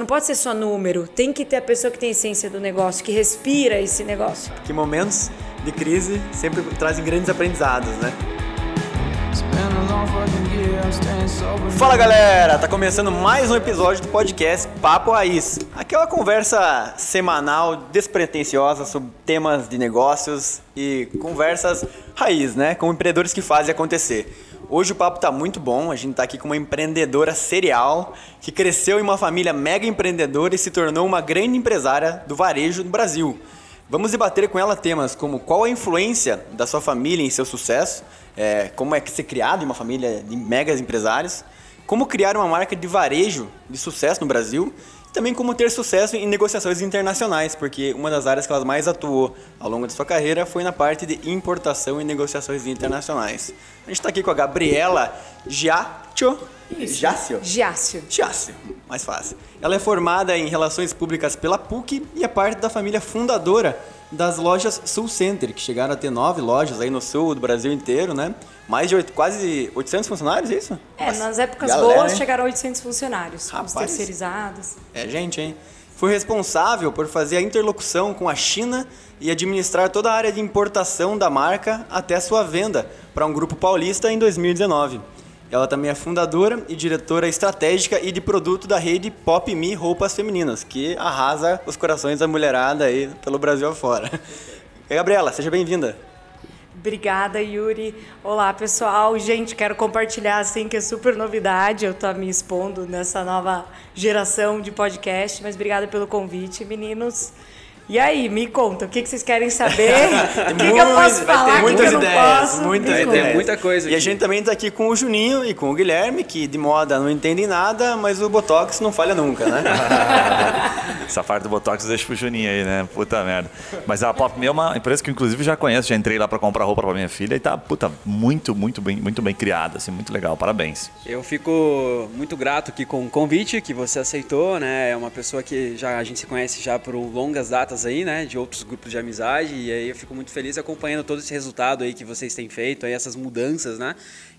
Não pode ser só número, tem que ter a pessoa que tem a essência do negócio, que respira esse negócio. Que momentos de crise sempre trazem grandes aprendizados, né? Fala galera, tá começando mais um episódio do podcast Papo Raiz. Aquela conversa semanal despretensiosa sobre temas de negócios e conversas raiz, né? Com empreendedores que fazem acontecer. Hoje o papo tá muito bom, a gente tá aqui com uma empreendedora serial que cresceu em uma família mega empreendedora e se tornou uma grande empresária do varejo no Brasil. Vamos debater com ela temas como qual a influência da sua família em seu sucesso, é, como é que ser criado em uma família de megas empresários, como criar uma marca de varejo de sucesso no Brasil também como ter sucesso em negociações internacionais, porque uma das áreas que ela mais atuou ao longo de sua carreira foi na parte de importação e negociações internacionais. A gente está aqui com a Gabriela Giaccio. Giácio? Giácio. Giácio, mais fácil. Ela é formada em Relações Públicas pela PUC e é parte da família fundadora das lojas Sul Center, que chegaram a ter nove lojas aí no sul do Brasil inteiro, né? Mais de oito, quase 800 funcionários, é isso? É, Nossa, nas épocas galera, boas hein? chegaram a 800 funcionários, os Rapaz. terceirizados. É gente, hein? Foi responsável por fazer a interlocução com a China e administrar toda a área de importação da marca até a sua venda para um grupo paulista em 2019. Ela também é fundadora e diretora estratégica e de produto da rede Pop Me Roupas Femininas, que arrasa os corações da mulherada aí pelo Brasil afora. E Gabriela, seja bem-vinda. Obrigada, Yuri. Olá, pessoal. Gente, quero compartilhar assim que é super novidade eu estar me expondo nessa nova geração de podcast, mas obrigada pelo convite, meninos. E aí, me conta, o que, que vocês querem saber? o que, que eu posso falar? o que que muitas eu não ideias, posso? muitas Vai ter ideias. muita coisa E a gente também está aqui com o Juninho e com o Guilherme, que de moda não entendem nada, mas o Botox não falha nunca, né? Essa parte do Botox deixa pro Juninho aí, né? Puta merda. Mas a Pop Me é uma empresa que eu, inclusive já conheço, já entrei lá pra comprar roupa pra minha filha e tá, puta, muito, muito bem, muito bem criada, assim, muito legal. Parabéns. Eu fico muito grato aqui com o convite que você aceitou, né? É uma pessoa que já a gente se conhece já por longas datas aí, né? De outros grupos de amizade e aí eu fico muito feliz acompanhando todo esse resultado aí que vocês têm feito, aí essas mudanças, né?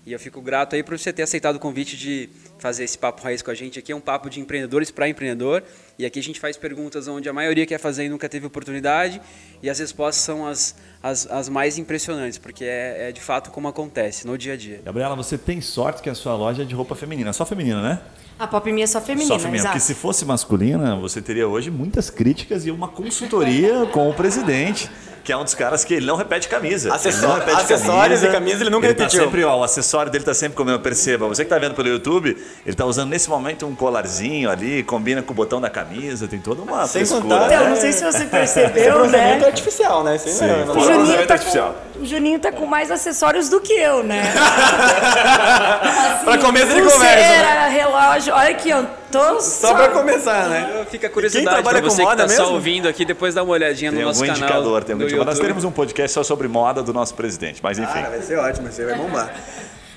E eu fico grato aí por você ter aceitado o convite de fazer esse papo raiz com a gente. Aqui é um papo de empreendedores para empreendedor e aqui a gente faz perguntas onde a maioria quer fazer e nunca teve oportunidade e as respostas são as, as, as mais impressionantes, porque é, é de fato como acontece no dia a dia. Gabriela, você tem sorte que a sua loja é de roupa feminina. Só feminina, né? A Pop Me é só feminina, Só feminina. exato. Porque se fosse masculina, você teria hoje muitas críticas e uma consultoria com o presidente. Que é um dos caras que ele não repete camisa. Acessó- não repete acessórios e camisa ele nunca ele repetiu. Tá sempre, ó, o acessório dele tá sempre como eu perceba. Você que tá vendo pelo YouTube, ele tá usando nesse momento um colarzinho ali, combina com o botão da camisa, tem toda uma Sem frescura. contar- Então, né? não sei se você Esse percebeu, bronzeamento é né? artificial, né? Sim, não não O o Juninho, tá artificial. com, o Juninho tá com mais acessórios do que eu, né? Assim, Pra começo de conversa, relógio. Olha aqui, ó. Tô Só pra começar, né? Fica a Quem curiosidade trabalha pra com você moda que tá só mesmo? ouvindo aqui, depois dá uma olhadinha Tem no nosso canal indicador, tem algum do indicador. Nós teremos um podcast só sobre moda do nosso presidente, mas enfim. Cara, vai ser ótimo, isso aí vai bombar.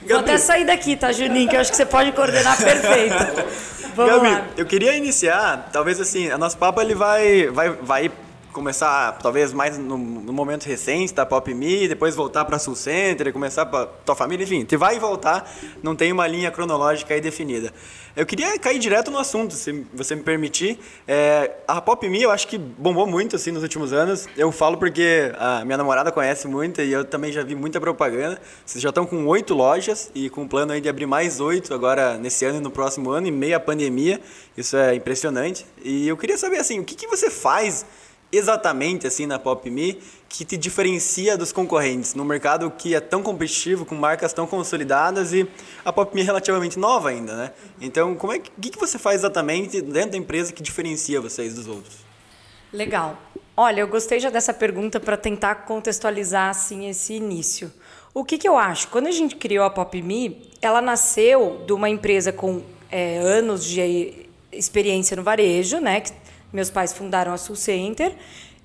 Vou até sair daqui, tá, Juninho? Que eu acho que você pode coordenar perfeito. Vamos Gabi, lá. eu queria iniciar, talvez assim, a nosso papo ele vai, vai, vai começar talvez mais no, no momento recente da Pop Me, depois voltar para Sul Center, começar para tua família, enfim, te vai e voltar, não tem uma linha cronológica aí definida. Eu queria cair direto no assunto, se você me permitir. É, a Pop Me eu acho que bombou muito assim nos últimos anos. Eu falo porque a minha namorada conhece muito e eu também já vi muita propaganda. Vocês já estão com oito lojas e com um plano aí de abrir mais oito agora nesse ano e no próximo ano, em meio à pandemia. Isso é impressionante. E eu queria saber assim, o que, que você faz exatamente assim na Pop Me que te diferencia dos concorrentes no mercado que é tão competitivo com marcas tão consolidadas e a Pop Me é relativamente nova ainda, né? Então, como é que, que, você faz exatamente dentro da empresa que diferencia vocês dos outros? Legal. Olha, eu gostei já dessa pergunta para tentar contextualizar assim esse início. O que, que eu acho? Quando a gente criou a Pop Me, ela nasceu de uma empresa com é, anos de experiência no varejo, né? Que meus pais fundaram a Sul Center.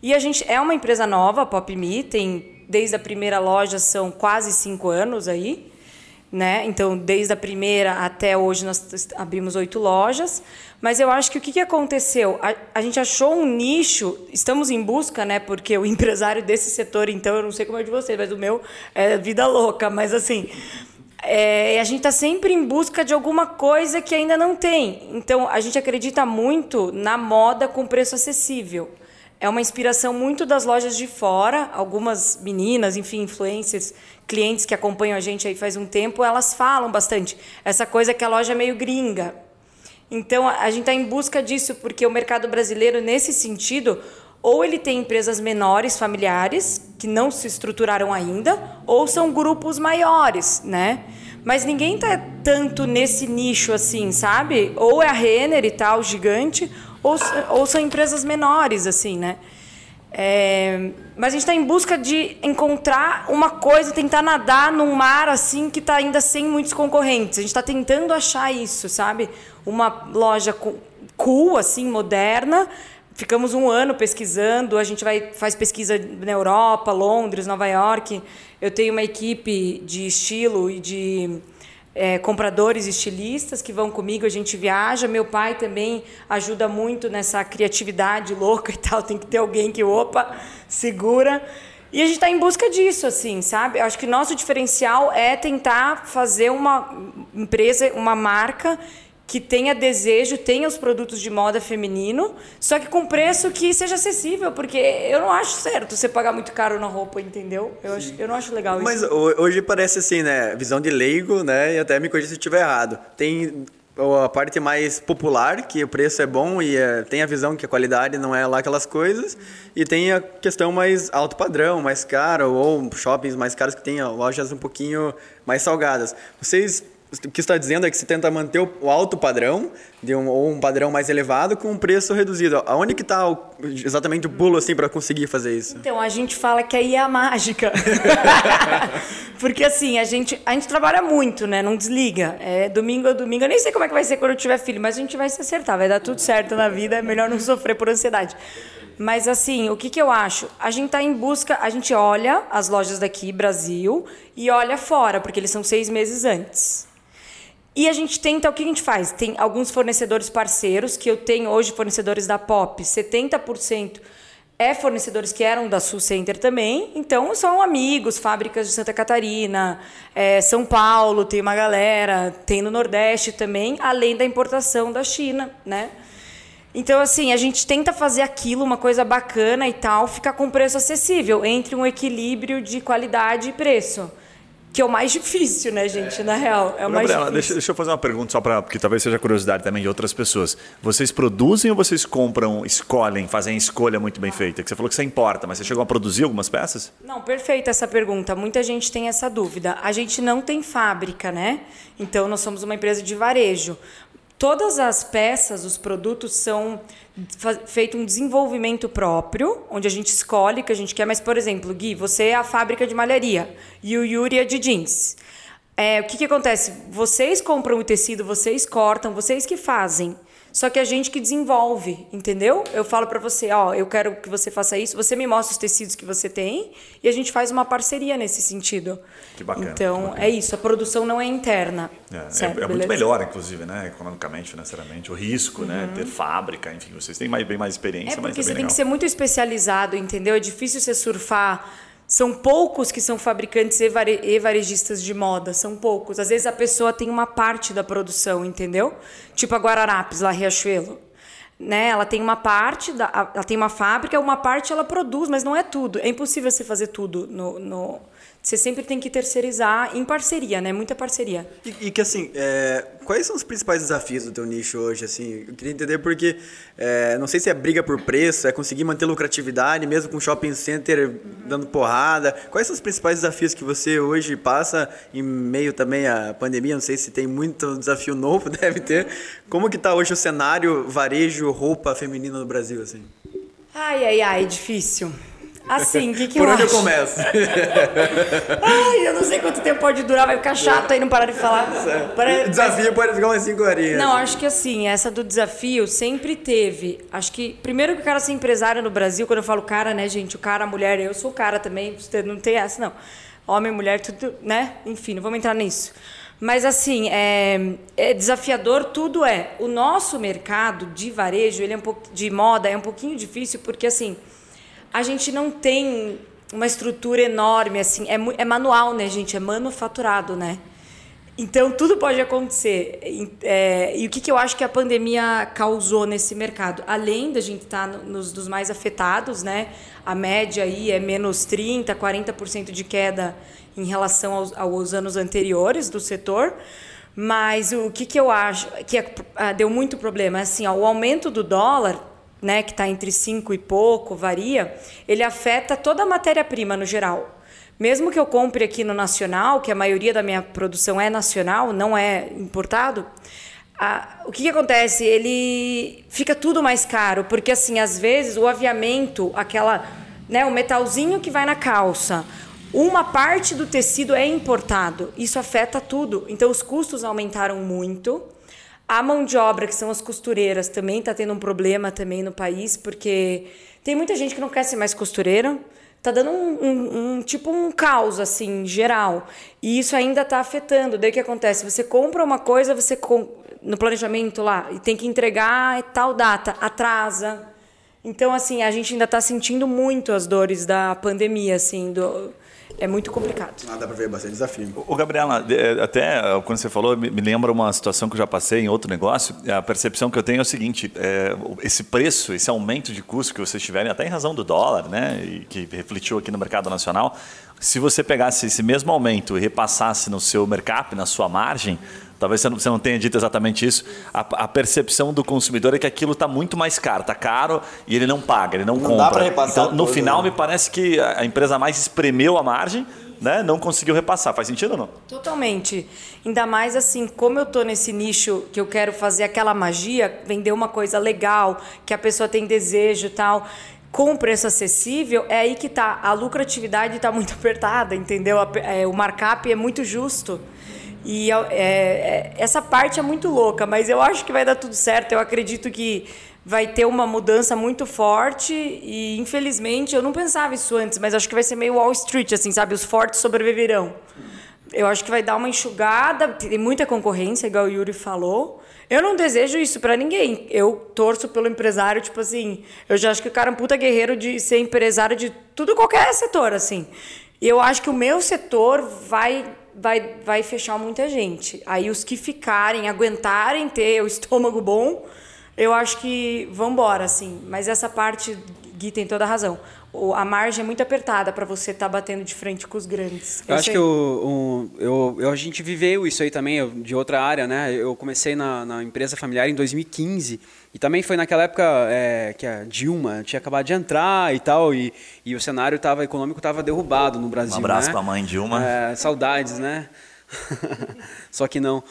E a gente é uma empresa nova, a Pop Me, tem desde a primeira loja são quase cinco anos aí né? Então, desde a primeira até hoje, nós abrimos oito lojas. Mas eu acho que o que, que aconteceu? A, a gente achou um nicho, estamos em busca, né? Porque o empresário desse setor, então, eu não sei como é de vocês, mas o meu é vida louca. Mas, assim, É, a gente está sempre em busca de alguma coisa que ainda não tem. Então, a gente acredita muito na moda com preço acessível. É uma inspiração muito das lojas de fora. Algumas meninas, enfim, influencers, clientes que acompanham a gente aí faz um tempo, elas falam bastante. Essa coisa que a loja é meio gringa. Então, a gente está em busca disso, porque o mercado brasileiro, nesse sentido, ou ele tem empresas menores, familiares, que não se estruturaram ainda, ou são grupos maiores, né? Mas ninguém tá tanto nesse nicho assim, sabe? Ou é a Renner e tal, gigante, ou, ou são empresas menores, assim, né? É, mas a gente está em busca de encontrar uma coisa, tentar nadar num mar assim que está ainda sem muitos concorrentes. A gente está tentando achar isso, sabe? Uma loja cool, assim, moderna, ficamos um ano pesquisando, a gente vai faz pesquisa na Europa, Londres, Nova York. Eu tenho uma equipe de estilo e de é, compradores estilistas que vão comigo, a gente viaja. Meu pai também ajuda muito nessa criatividade louca e tal. Tem que ter alguém que, opa, segura. E a gente está em busca disso, assim, sabe? Acho que nosso diferencial é tentar fazer uma empresa, uma marca que tenha desejo, tenha os produtos de moda feminino, só que com preço que seja acessível, porque eu não acho certo você pagar muito caro na roupa, entendeu? Eu, acho, eu não acho legal Mas isso. Mas hoje parece assim, né? Visão de leigo, né? E até me corrija se eu estiver errado. Tem a parte mais popular, que o preço é bom e é, tem a visão que a qualidade não é lá aquelas coisas, e tem a questão mais alto padrão, mais caro, ou shoppings mais caros que tem lojas um pouquinho mais salgadas. Vocês o que está dizendo é que se tenta manter o alto padrão, de um, ou um padrão mais elevado, com um preço reduzido. Aonde que está exatamente o pulo assim, para conseguir fazer isso? Então, a gente fala que aí é a mágica. Porque assim, a gente, a gente trabalha muito, né? Não desliga. É domingo a domingo. Eu nem sei como é que vai ser quando eu tiver filho, mas a gente vai se acertar. Vai dar tudo certo na vida. É melhor não sofrer por ansiedade. Mas assim, o que, que eu acho? A gente está em busca, a gente olha as lojas daqui, Brasil, e olha fora, porque eles são seis meses antes. E a gente tenta, o que a gente faz? Tem alguns fornecedores parceiros, que eu tenho hoje fornecedores da Pop, 70% é fornecedores que eram da Sul Center também, então são amigos, fábricas de Santa Catarina, é, São Paulo, tem uma galera, tem no Nordeste também, além da importação da China, né? Então, assim, a gente tenta fazer aquilo, uma coisa bacana e tal, ficar com preço acessível, entre um equilíbrio de qualidade e preço que é o mais difícil, né, gente? É. Na real, é o mais Gabriela, difícil. Deixa, deixa eu fazer uma pergunta só para porque talvez seja curiosidade também de outras pessoas. Vocês produzem ou vocês compram, escolhem, fazem escolha muito bem feita? Que você falou que você importa, mas você chegou a produzir algumas peças? Não, perfeita essa pergunta. Muita gente tem essa dúvida. A gente não tem fábrica, né? Então nós somos uma empresa de varejo. Todas as peças, os produtos são feito um desenvolvimento próprio, onde a gente escolhe o que a gente quer. Mas, por exemplo, Gui, você é a fábrica de malharia e o Yuri é de jeans. É, o que, que acontece? Vocês compram o tecido, vocês cortam, vocês que fazem. Só que a gente que desenvolve, entendeu? Eu falo para você, ó, eu quero que você faça isso, você me mostra os tecidos que você tem e a gente faz uma parceria nesse sentido. Que bacana. Então, que bacana. é isso, a produção não é interna. É, certo, é, é muito melhor, inclusive, né? Economicamente, financeiramente. O risco, né? uhum. né? Ter fábrica, enfim, vocês têm mais, bem mais experiência, é mas porque é você tem que ser muito especializado, entendeu? É difícil você surfar são poucos que são fabricantes e varejistas de moda, são poucos. Às vezes a pessoa tem uma parte da produção, entendeu? Tipo a Guararapes, lá Riachuelo. Né? Ela tem uma parte, da, ela tem uma fábrica, uma parte ela produz, mas não é tudo. É impossível você fazer tudo no, no você sempre tem que terceirizar em parceria, né? Muita parceria. E, e que assim, é, quais são os principais desafios do teu nicho hoje? Assim, eu queria entender porque é, não sei se é briga por preço, é conseguir manter lucratividade mesmo com shopping center dando porrada. Quais são os principais desafios que você hoje passa em meio também à pandemia? Não sei se tem muito desafio novo, deve ter. Como que está hoje o cenário varejo roupa feminina no Brasil assim? Ai, ai, ai, difícil. Assim, o que, que Por eu onde acho? eu começo? Ai, eu não sei quanto tempo pode durar, vai ficar chato aí não parar de falar. Para... Desafio pode ficar umas 5 horinhas. Não, acho que assim, essa do desafio sempre teve. Acho que, primeiro que o cara ser empresário no Brasil, quando eu falo cara, né, gente, o cara, a mulher, eu sou cara também, não tem essa, não. Homem, mulher, tudo, né? Enfim, não vamos entrar nisso. Mas assim, é, é, desafiador, tudo é. O nosso mercado de varejo, ele é um pouco de moda, é um pouquinho difícil porque assim, a gente não tem uma estrutura enorme, assim, é, é manual, né, gente? É manufaturado, né? Então, tudo pode acontecer. É, e o que, que eu acho que a pandemia causou nesse mercado? Além da gente estar tá nos mais afetados, né? A média aí é menos 30%, 40% de queda em relação aos, aos, anos anteriores do setor. Mas o que, que eu acho que é, ah, deu muito problema? Assim, ó, o aumento do dólar, né, que está entre 5 e pouco, varia, ele afeta toda a matéria-prima no geral. Mesmo que eu compre aqui no nacional, que a maioria da minha produção é nacional, não é importado, a, o que, que, acontece? Ele fica tudo mais caro, porque assim, às vezes o aviamento, aquela, né, o metalzinho que vai na calça, uma parte do tecido é importado. Isso afeta tudo. Então os custos aumentaram muito. A mão de obra, que são as costureiras, também está tendo um problema também no país, porque tem muita gente que não quer ser mais costureira. Tá dando um, um, um, tipo um caos assim geral. E isso ainda está afetando. Daí o que acontece? Você compra uma coisa você com, no planejamento lá e tem que entregar tal data atrasa. Então assim a gente ainda está sentindo muito as dores da pandemia assim do é muito complicado. Ah, dá para ver bastante desafio. O Gabriela, é, até quando você falou, me lembra uma situação que eu já passei em outro negócio. A percepção que eu tenho é o seguinte: é, esse preço, esse aumento de custo que vocês tiverem, até em razão do dólar, né, e que refletiu aqui no mercado nacional, se você pegasse esse mesmo aumento e repassasse no seu mercado, na sua margem, talvez você não, você não tenha dito exatamente isso, a, a, percepção do consumidor é que aquilo está muito mais caro, está caro e ele não paga, ele não, não compra. Dá para repassar então, no todo, final, né? me parece que a empresa mais espremeu a margem, né, não conseguiu repassar. Faz sentido ou não? Totalmente. Ainda mais assim, como eu estou nesse nicho que eu quero fazer aquela magia, vender uma coisa legal, que a pessoa tem desejo e tal com preço acessível, é aí que está A lucratividade está muito apertada, entendeu? É, o markup é muito justo. E é, é, essa parte é muito louca, mas eu acho que vai dar tudo certo. Eu acredito que vai ter uma mudança muito forte e infelizmente eu não pensava isso antes, mas acho que vai ser meio Wall Street, assim, sabe? Os fortes sobreviverão. Eu acho que vai dar uma enxugada, tem muita concorrência, igual o Yuri falou. Eu não desejo isso para ninguém. Eu torço pelo empresário, tipo assim, eu já acho que o cara é um puta guerreiro de ser empresário de tudo qualquer setor, assim. E eu acho que o meu setor vai vai, vai fechar muita gente. Aí os que ficarem, aguentarem ter o estômago bom, eu acho que vão embora, assim. Mas essa parte, Gui tem toda a razão a margem é muito apertada para você estar tá batendo de frente com os grandes. Eu, eu acho que o, o, eu, eu, a gente viveu isso aí também, de outra área, né? Eu comecei na, na, empresa familiar em 2015 e também foi naquela época é, que a Dilma tinha acabado de entrar e tal, e, e o cenário tava, econômico estava derrubado no Brasil. Um abraço né? para a mãe Dilma. É, saudades, né? Só que não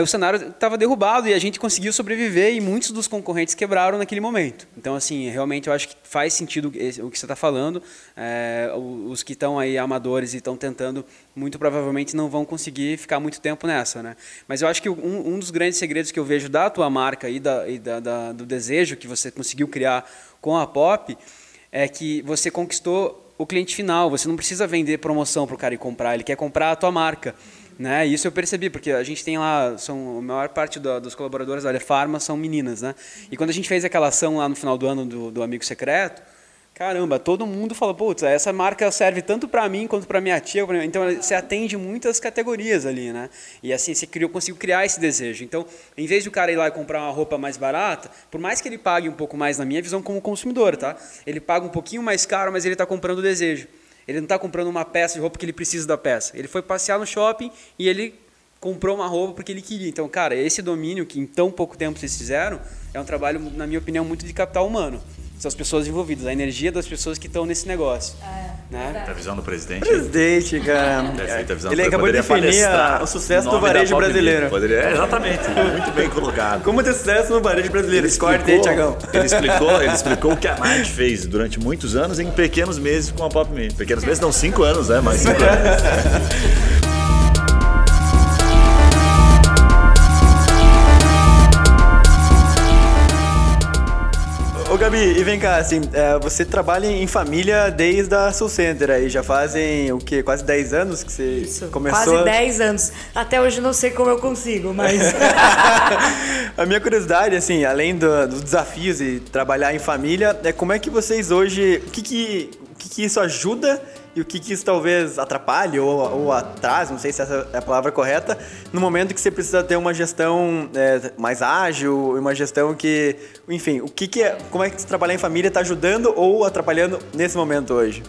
o cenário estava derrubado e a gente conseguiu sobreviver e muitos dos concorrentes quebraram naquele momento. Então, assim, realmente eu acho que faz sentido o que você está falando. É, os que estão aí amadores e estão tentando, muito provavelmente não vão conseguir ficar muito tempo nessa, né? Mas eu acho que um, um dos grandes segredos que eu vejo da tua marca e, da, e da, da, do desejo que você conseguiu criar com a Pop é que você conquistou o cliente final. Você não precisa vender promoção para o cara ir comprar, ele quer comprar a tua marca. Né? Isso eu percebi, porque a gente tem lá, são, a maior parte do, dos colaboradores da área são meninas. Né? E quando a gente fez aquela ação lá no final do ano do, do Amigo Secreto, caramba, todo mundo falou, putz, essa marca serve tanto para mim quanto para minha tia. Então você atende muitas categorias ali, né? E assim, você criou, conseguiu criar esse desejo. Então, em vez de o cara ir lá e comprar uma roupa mais barata, por mais que ele pague um pouco mais na minha visão como consumidor, tá? Ele paga um pouquinho mais caro, mas ele está comprando o desejo. Ele não está comprando uma peça de roupa porque ele precisa da peça. Ele foi passear no shopping e ele comprou uma roupa porque ele queria. Então, cara, esse domínio que em tão pouco tempo vocês fizeram é um trabalho, na minha opinião, muito de capital humano. São as pessoas envolvidas, a energia das pessoas que estão nesse negócio. É, né? Tá a visão do presidente? Presidente, cara. A visão ele acabou de definir o sucesso do varejo brasileiro. Poderia, é, exatamente, muito bem colocado. Como ter sucesso no varejo brasileiro? Explicou, Tiagão. Ele explicou, ele explicou o que a Night fez durante muitos anos em pequenos meses com a Pop Me. Pequenos meses, não, cinco anos, né? Mas cinco anos. Gabi, e vem cá, assim, é, você trabalha em família desde a Soul Center aí, já fazem o quê? Quase 10 anos que você Isso, começou? Quase 10 anos. Até hoje não sei como eu consigo, mas... a minha curiosidade, assim, além do, dos desafios e trabalhar em família, é como é que vocês hoje... O que que que, que isso ajuda e o que, que isso talvez atrapalhe ou, ou atrase, não sei se essa é a palavra correta, no momento que você precisa ter uma gestão é, mais ágil, uma gestão que, enfim, o que, que é, como é que trabalhar em família está ajudando ou atrapalhando nesse momento hoje?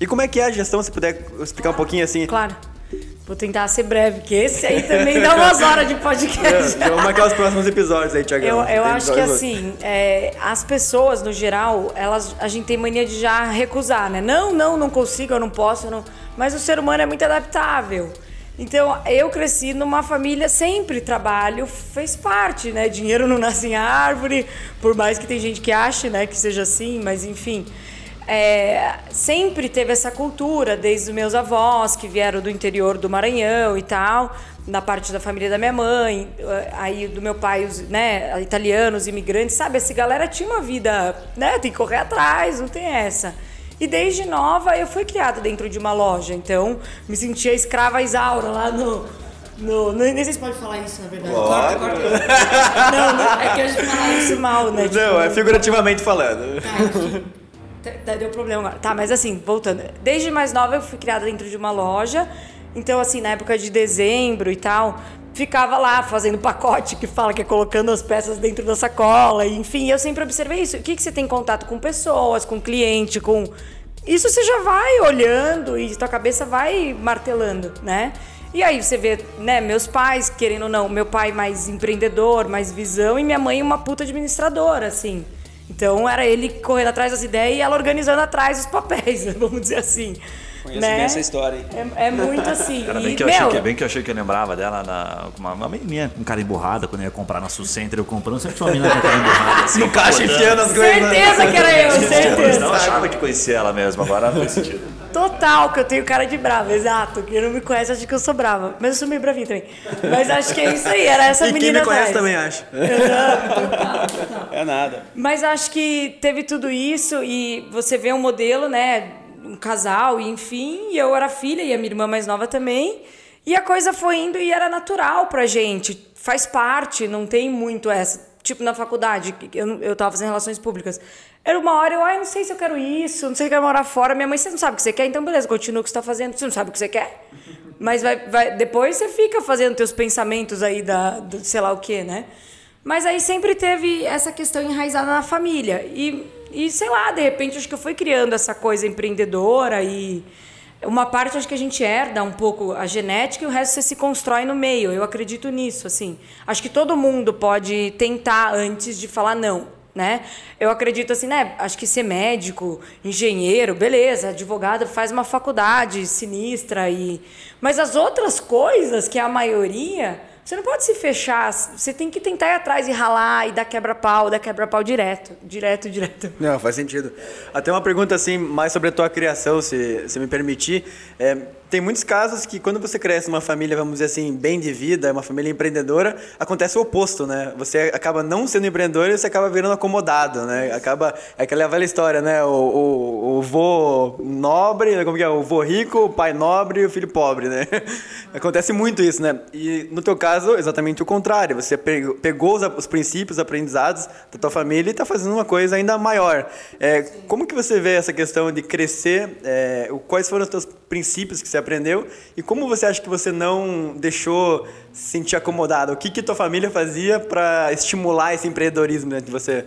E como é que é a gestão, se puder explicar um pouquinho assim? Claro. Vou tentar ser breve, porque esse aí também dá umas horas de podcast. É, vamos marcar os próximos episódios aí, Tiagão. Eu, eu acho que assim, é, as pessoas, no geral, elas, a gente tem mania de já recusar, né? Não, não, não consigo, eu não posso, eu não... mas o ser humano é muito adaptável. Então, eu cresci numa família, sempre trabalho fez parte, né? Dinheiro não nasce em árvore, por mais que tem gente que ache, né, que seja assim, mas enfim é, sempre teve essa cultura, desde os meus avós, que vieram do interior do Maranhão e tal, na parte da família da minha mãe, eh, aí do meu pai, os né, italianos, imigrantes, sabe? Essa galera tinha uma vida, né? Tem que correr atrás, não tem essa. E desde nova eu fui criada dentro de uma loja, então me sentia escrava Isaura lá no, no, no, nem sei se pode falar isso, na verdade. Corta, corta. Não, não, é que a gente fala isso mal, né? Tipo, não, é figurativamente falando. Tá. Deu problema agora. Tá, mas assim, voltando. Desde mais nova eu fui criada dentro de uma loja. Então, assim, na época de dezembro e tal, ficava lá fazendo pacote que fala que é colocando as peças dentro da sacola. Enfim, eu sempre observei isso. O que, que você tem contato com pessoas, com cliente, com. Isso você já vai olhando e tua cabeça vai martelando, né? E aí você vê, né, meus pais, querendo ou não, meu pai mais empreendedor, mais visão, e minha mãe uma puta administradora, assim. Então era ele correndo atrás das ideias e ela organizando atrás os papéis, vamos dizer assim. Conheço né? bem essa história, hein? É, é muito assim. Cara, bem, e, que eu meu... achei que, bem que eu achei que eu lembrava dela, na, uma, uma menina com cara emburrada, quando eu ia comprar na Sul Center, eu comprando, sempre tinha uma menina com cara emburrada. Assim, no caixa enfiando as coisas. Certeza que era eu, certeza. Não achava que conhecia ela mesmo, agora faz sentido. Total, que eu tenho cara de brava, exato. Quem não me conhece acha que eu sou brava. Mas eu sou meio bravinha também. Mas acho que é isso aí, era essa e menina. Quem me conhece também acha. total, total. É nada. Mas acho que teve tudo isso e você vê um modelo, né? Um casal, e enfim, e eu era filha e a minha irmã mais nova também. E a coisa foi indo e era natural pra gente, faz parte, não tem muito essa. Tipo, na faculdade, eu, eu tava fazendo relações públicas. Era uma hora, eu, ai, não sei se eu quero isso, não sei se eu quero morar fora. Minha mãe, você não sabe o que você quer? Então, beleza, continua o que você tá fazendo. Você não sabe o que você quer? Mas vai, vai, depois você fica fazendo teus pensamentos aí da, do sei lá o quê, né? Mas aí sempre teve essa questão enraizada na família. E e sei lá, de repente acho que eu fui criando essa coisa empreendedora e uma parte acho que a gente herda um pouco a genética e o resto você se constrói no meio. Eu acredito nisso, assim. Acho que todo mundo pode tentar antes de falar não, né? Eu acredito assim, né? Acho que ser médico, engenheiro, beleza, advogado faz uma faculdade sinistra e mas as outras coisas que a maioria você não pode se fechar, você tem que tentar ir atrás e ralar e dar quebra-pau, dar quebra-pau direto, direto, direto. Não, faz sentido. Até uma pergunta assim, mais sobre a tua criação, se, se me permitir. É, tem muitos casos que quando você cresce numa família, vamos dizer assim, bem de vida, uma família empreendedora, acontece o oposto, né? Você acaba não sendo empreendedor e você acaba virando acomodado, né? Acaba, é aquela velha história, né? O, o, o vô nobre, como que é? O vô rico, o pai nobre e o filho pobre, né? Acontece muito isso, né? E no teu caso, exatamente o contrário. Você pegou os, os princípios, os aprendizados da tua família e está fazendo uma coisa ainda maior. É, como que você vê essa questão de crescer? É, quais foram os teus princípios que você aprendeu e como você acha que você não deixou se sentir acomodado? O que que tua família fazia para estimular esse empreendedorismo dentro de você?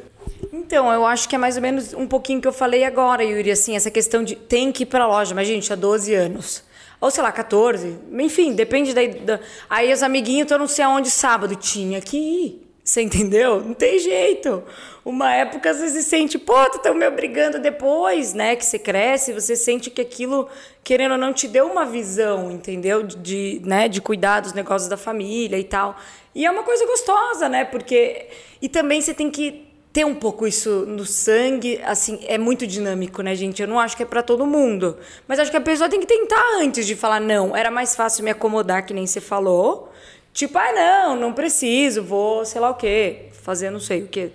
Então, eu acho que é mais ou menos um pouquinho que eu falei agora, Yuri, assim, essa questão de tem que ir para a loja, mas gente, há 12 anos. Ou sei lá, 14. Enfim, depende da, da... Aí os amiguinhos estão não sei aonde sábado. Tinha que ir. Você entendeu? Não tem jeito. Uma época você se sente, pô, tu tá me obrigando depois, né? Que você cresce, você sente que aquilo, querendo ou não, te deu uma visão, entendeu? De, né, de cuidar dos negócios da família e tal. E é uma coisa gostosa, né? Porque. E também você tem que ter um pouco isso no sangue, assim, é muito dinâmico, né, gente? Eu não acho que é para todo mundo. Mas acho que a pessoa tem que tentar antes de falar, não, era mais fácil me acomodar, que nem você falou Tipo, ah, não, não preciso, vou, sei lá o quê, fazer não sei o quê.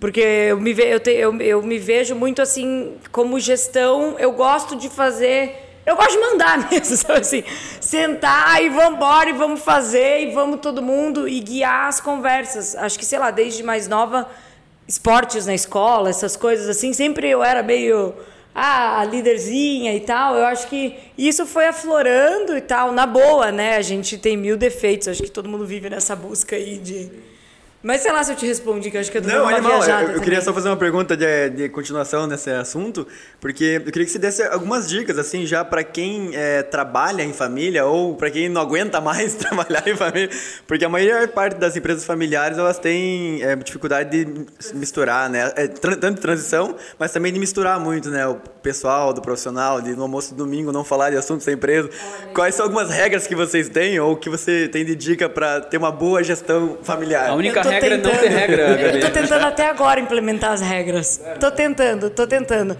Porque eu me, ve, eu, te, eu, eu me vejo muito assim, como gestão, eu gosto de fazer. Eu gosto de mandar mesmo, sabe assim? Sentar e vamos embora e vamos fazer e vamos todo mundo e guiar as conversas. Acho que, sei lá, desde mais nova, esportes na escola, essas coisas assim, sempre eu era meio a líderzinha e tal. Eu acho que isso foi aflorando e tal, na boa, né? A gente tem mil defeitos, acho que todo mundo vive nessa busca aí de mas sei lá se eu te respondi, que eu acho que eu Não, animal, eu, eu queria só fazer uma pergunta de, de continuação nesse assunto, porque eu queria que você desse algumas dicas, assim, já para quem é, trabalha em família ou para quem não aguenta mais trabalhar em família, porque a maior parte das empresas familiares, elas têm é, dificuldade de misturar, né? É, tanto de transição, mas também de misturar muito, né? O pessoal, do profissional, de no almoço de domingo não falar de assuntos da empresa. Olha. Quais são algumas regras que vocês têm ou que você tem de dica para ter uma boa gestão familiar? A única regra tentando, não ter regra. Eu tô tentando até agora implementar as regras. Tô tentando, tô tentando.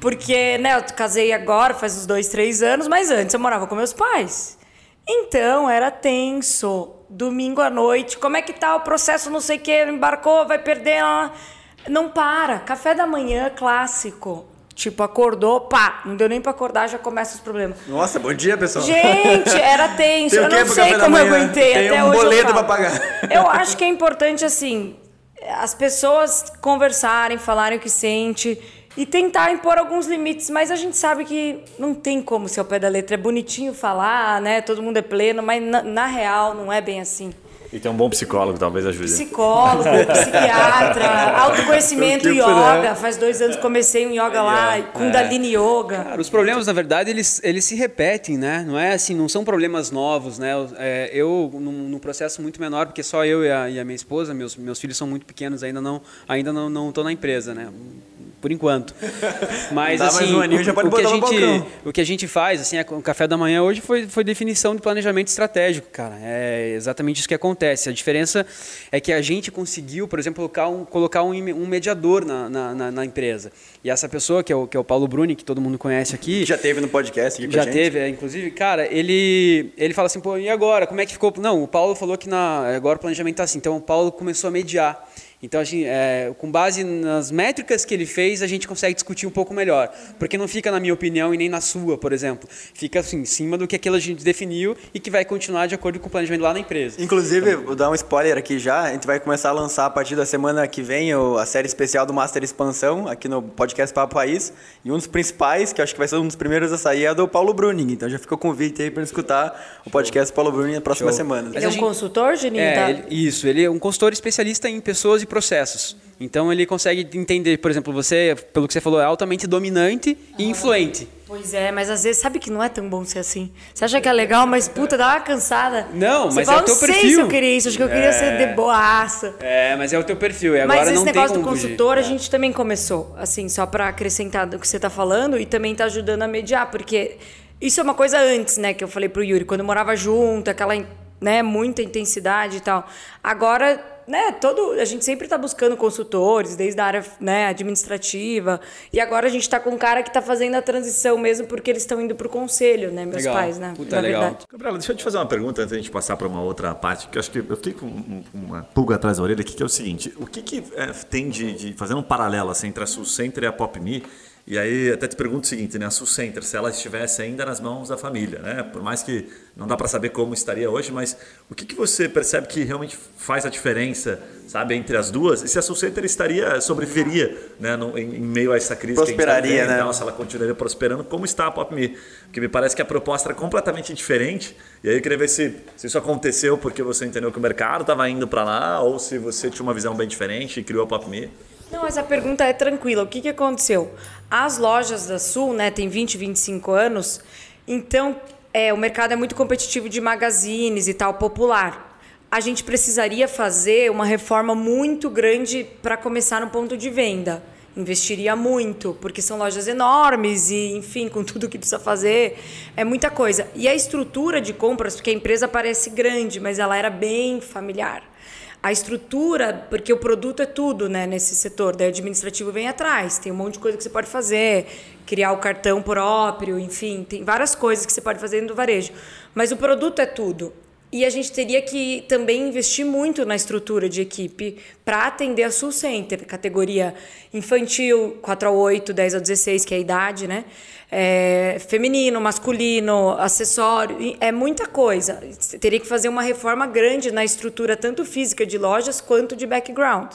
Porque, né, eu casei agora, faz uns dois, três anos, mas antes eu morava com meus pais. Então, era tenso. Domingo à noite, como é que tá o processo, não sei o que, embarcou, vai perder. Não para. Café da manhã clássico. Tipo, acordou, pá, não deu nem pra acordar, já começa os problemas. Nossa, bom dia, pessoal. Gente, era tenso. eu não sei como eu aguentei. Tem até um hoje boleto pra pagar. Eu acho que é importante, assim, as pessoas conversarem, falarem o que sente e tentar impor alguns limites, mas a gente sabe que não tem como ser ao pé da letra. É bonitinho falar, né? Todo mundo é pleno, mas na, na real não é bem assim. E tem um bom psicólogo, talvez ajude. Psicólogo, psiquiatra, autoconhecimento yoga. Faz dois anos comecei um yoga lá, Kundalini é. Yoga. Cara, os problemas, na verdade, eles, eles se repetem, né? Não é assim, não são problemas novos, né? É, eu, num, num, processo muito menor, porque só eu e a, e a, minha esposa, meus, meus filhos são muito pequenos, ainda não ainda não, não tô na empresa, né? Por enquanto. Mas assim, um aninho, o, o, que a gente, o que a gente faz, assim, o café da manhã hoje foi, foi definição de planejamento estratégico, cara. É exatamente isso que acontece. A diferença é que a gente conseguiu, por exemplo, colocar um, colocar um, um mediador na, na, na, empresa. E essa pessoa, que é o, que é o Paulo Bruni, que todo mundo conhece aqui. Já teve no podcast aqui Já teve, é, inclusive, cara, ele, ele fala assim, pô, e agora? Como é que ficou? Não, o Paulo falou que na, agora o planejamento está assim. Então o Paulo começou a mediar. Então, assim, é, com base nas métricas que ele fez, a gente consegue discutir um pouco melhor. Porque não fica na minha opinião e nem na sua, por exemplo. Fica assim, em cima do que aquilo a gente definiu e que vai continuar de acordo com o planejamento lá na empresa. Inclusive, então, vou dar um spoiler aqui já. A gente vai começar a lançar a partir da semana que vem a série especial do Master Expansão, aqui no podcast Papo País. E um dos principais, que acho que vai ser um dos primeiros a sair, é do Paulo Bruning. Então já fica o convite aí para escutar o podcast Paulo Bruning na próxima Show. semana. Ele é um consultor, Geninho? É, tá? ele, isso. Ele é um consultor especialista em pessoas e processos. Então ele consegue entender, por exemplo, você, pelo que você falou, é altamente dominante e influente. Pois é, mas às vezes sabe que não é tão bom ser assim. Você acha que é legal, mas puta, dá uma cansada. Não, você mas fala, é o teu perfil. Não sei se eu queria isso, acho que eu queria é... ser de boaça. É, mas é o teu perfil. E agora mas esse negócio do consultor a gente também começou, assim, só para acrescentar do que você tá falando e também tá ajudando a mediar, porque isso é uma coisa antes, né, que eu falei pro Yuri, quando morava junto, aquela, né, muita intensidade e tal. Agora né, todo, a gente sempre está buscando consultores, desde a área né, administrativa. E agora a gente está com um cara que está fazendo a transição mesmo porque eles estão indo para o conselho, né, meus legal. pais, né? Puta, na legal. verdade. Gabriela, deixa eu te fazer uma pergunta antes da gente passar para uma outra parte, que eu acho que eu fiquei com uma pulga atrás da orelha aqui, que é o seguinte: o que, que é, tem de, de, fazendo um paralelo assim, entre a Sul Center e a Pop Me? E aí até te pergunto o seguinte, né, a Sul Center, se ela estivesse ainda nas mãos da família, né, por mais que não dá para saber como estaria hoje, mas o que, que você percebe que realmente faz a diferença, sabe, entre as duas? E se a Sul Center estaria, sobreviveria, né, no, em, em, meio a essa crise Prosperaria, que a gente tá né? Então, se ela continuaria prosperando, como está a Pop Me? Porque me parece que a proposta era completamente diferente. E aí eu queria ver se, se isso aconteceu porque você entendeu que o mercado estava indo para lá ou se você tinha uma visão bem diferente e criou a Pop Não, essa pergunta é tranquila. O que, que aconteceu? As lojas da Sul, né, tem 20, 25 anos, então é, o mercado é muito competitivo de magazines e tal, popular. A gente precisaria fazer uma reforma muito grande para começar no ponto de venda. Investiria muito, porque são lojas enormes e, enfim, com tudo que precisa fazer, é muita coisa. E a estrutura de compras, porque a empresa parece grande, mas ela era bem familiar a estrutura, porque o produto é tudo né, nesse setor, daí o administrativo vem atrás, tem um monte de coisa que você pode fazer, criar o cartão próprio, enfim, tem várias coisas que você pode fazer do varejo. Mas o produto é tudo. E a gente teria que também investir muito na estrutura de equipe para atender a Sul Center, categoria infantil, 4 a 8, 10 a 16, que é a idade, né? É, feminino, masculino, acessório, é muita coisa. Teria que fazer uma reforma grande na estrutura, tanto física de lojas quanto de background.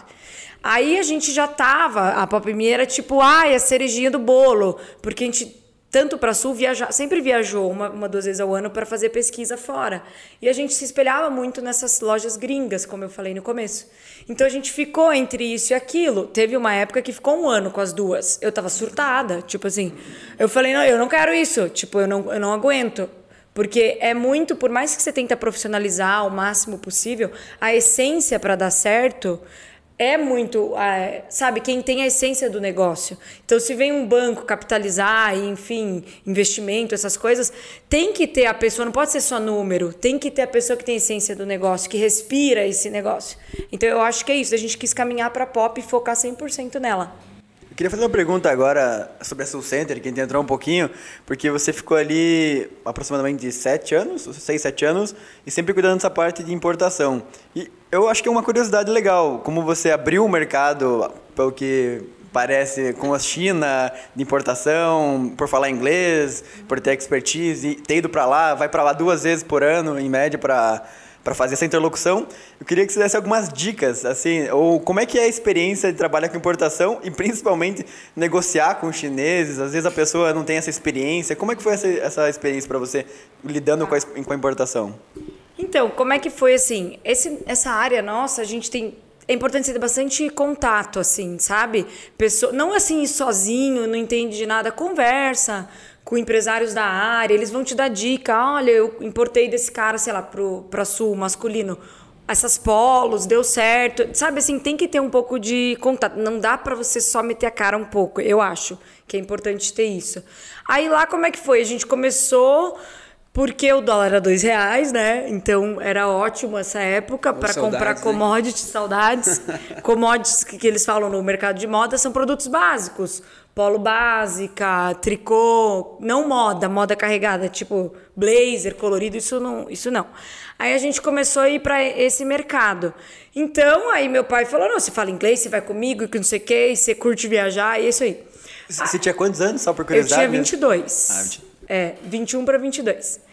Aí a gente já tava, a Pop era tipo, ah, a cerejinha do bolo, porque a gente tanto para sul viajar, sempre viajou uma, uma duas vezes ao ano para fazer pesquisa fora. E a gente se espelhava muito nessas lojas gringas, como eu falei no começo. Então a gente ficou entre isso e aquilo. Teve uma época que ficou um ano com as duas. Eu tava surtada, tipo assim. Eu falei, não, eu não quero isso. Tipo, eu não, eu não aguento. Porque é muito, por mais que você tenta profissionalizar o máximo possível, a essência para dar certo é muito, sabe, quem tem a essência do negócio. Então, se vem um banco capitalizar, enfim, investimento, essas coisas, tem que ter a pessoa, não pode ser só número, tem que ter a pessoa que tem a essência do negócio, que respira esse negócio. Então, eu acho que é isso, a gente quis caminhar para pop e focar 100% nela. Eu queria fazer uma pergunta agora sobre a Soul Center, que a gente entrou um pouquinho, porque você ficou ali aproximadamente sete anos, seis, sete anos, e sempre cuidando dessa parte de importação. E eu acho que é uma curiosidade legal, como você abriu o mercado, pelo que parece, com a China, de importação, por falar inglês, por ter expertise, ter ido para lá, vai para lá duas vezes por ano, em média, para para fazer essa interlocução. Eu queria que você desse algumas dicas, assim, ou como é que é a experiência de trabalhar com importação e principalmente negociar com chineses. Às vezes a pessoa não tem essa experiência. Como é que foi essa, essa experiência para você lidando com a, com a importação? Então, como é que foi assim? Esse, essa área nossa, a gente tem é importante ter bastante contato, assim, sabe? Pessoa, não assim sozinho, não entende de nada, conversa com empresários da área, eles vão te dar dica. Olha, eu importei desse cara, sei lá, pro, pra sul, masculino, essas polos, deu certo. Sabe assim, tem que ter um pouco de contato. Não dá para você só meter a cara um pouco, eu acho que é importante ter isso. Aí lá, como é que foi? A gente começou porque o dólar era dois reais, né? Então era ótimo essa época para comprar commodities, saudades. commodities que, que eles falam no mercado de moda são produtos básicos polo básica, tricô, não moda, moda carregada, tipo blazer colorido, isso não, isso não. Aí a gente começou a ir para esse mercado. Então, aí meu pai falou: "Não, você fala inglês, você vai comigo, que não sei o quê, você curte viajar, e é isso aí". Você tinha quantos anos, só por curiosidade? Eu tinha 22. Ah, 20... É, 21 para 22.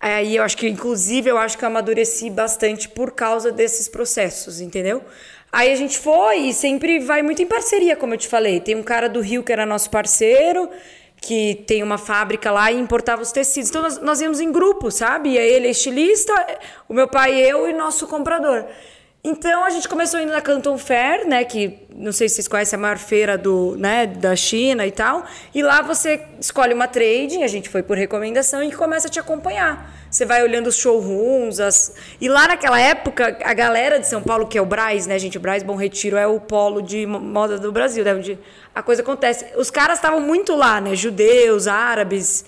Aí eu acho que, inclusive, eu acho que eu amadureci bastante por causa desses processos, entendeu? Aí a gente foi e sempre vai muito em parceria, como eu te falei. Tem um cara do Rio que era nosso parceiro, que tem uma fábrica lá e importava os tecidos. Então nós, nós íamos em grupo, sabe? E aí ele é estilista, o meu pai, eu e nosso comprador. Então a gente começou indo na Canton Fair, né, que não sei se vocês conhecem a maior feira do, né, da China e tal. E lá você escolhe uma trading, a gente foi por recomendação e começa a te acompanhar. Você vai olhando os showrooms, as... e lá naquela época a galera de São Paulo, que é o Braz, né, gente, o Braz Bom Retiro é o polo de moda do Brasil, né, onde a coisa acontece. Os caras estavam muito lá, né, judeus, árabes.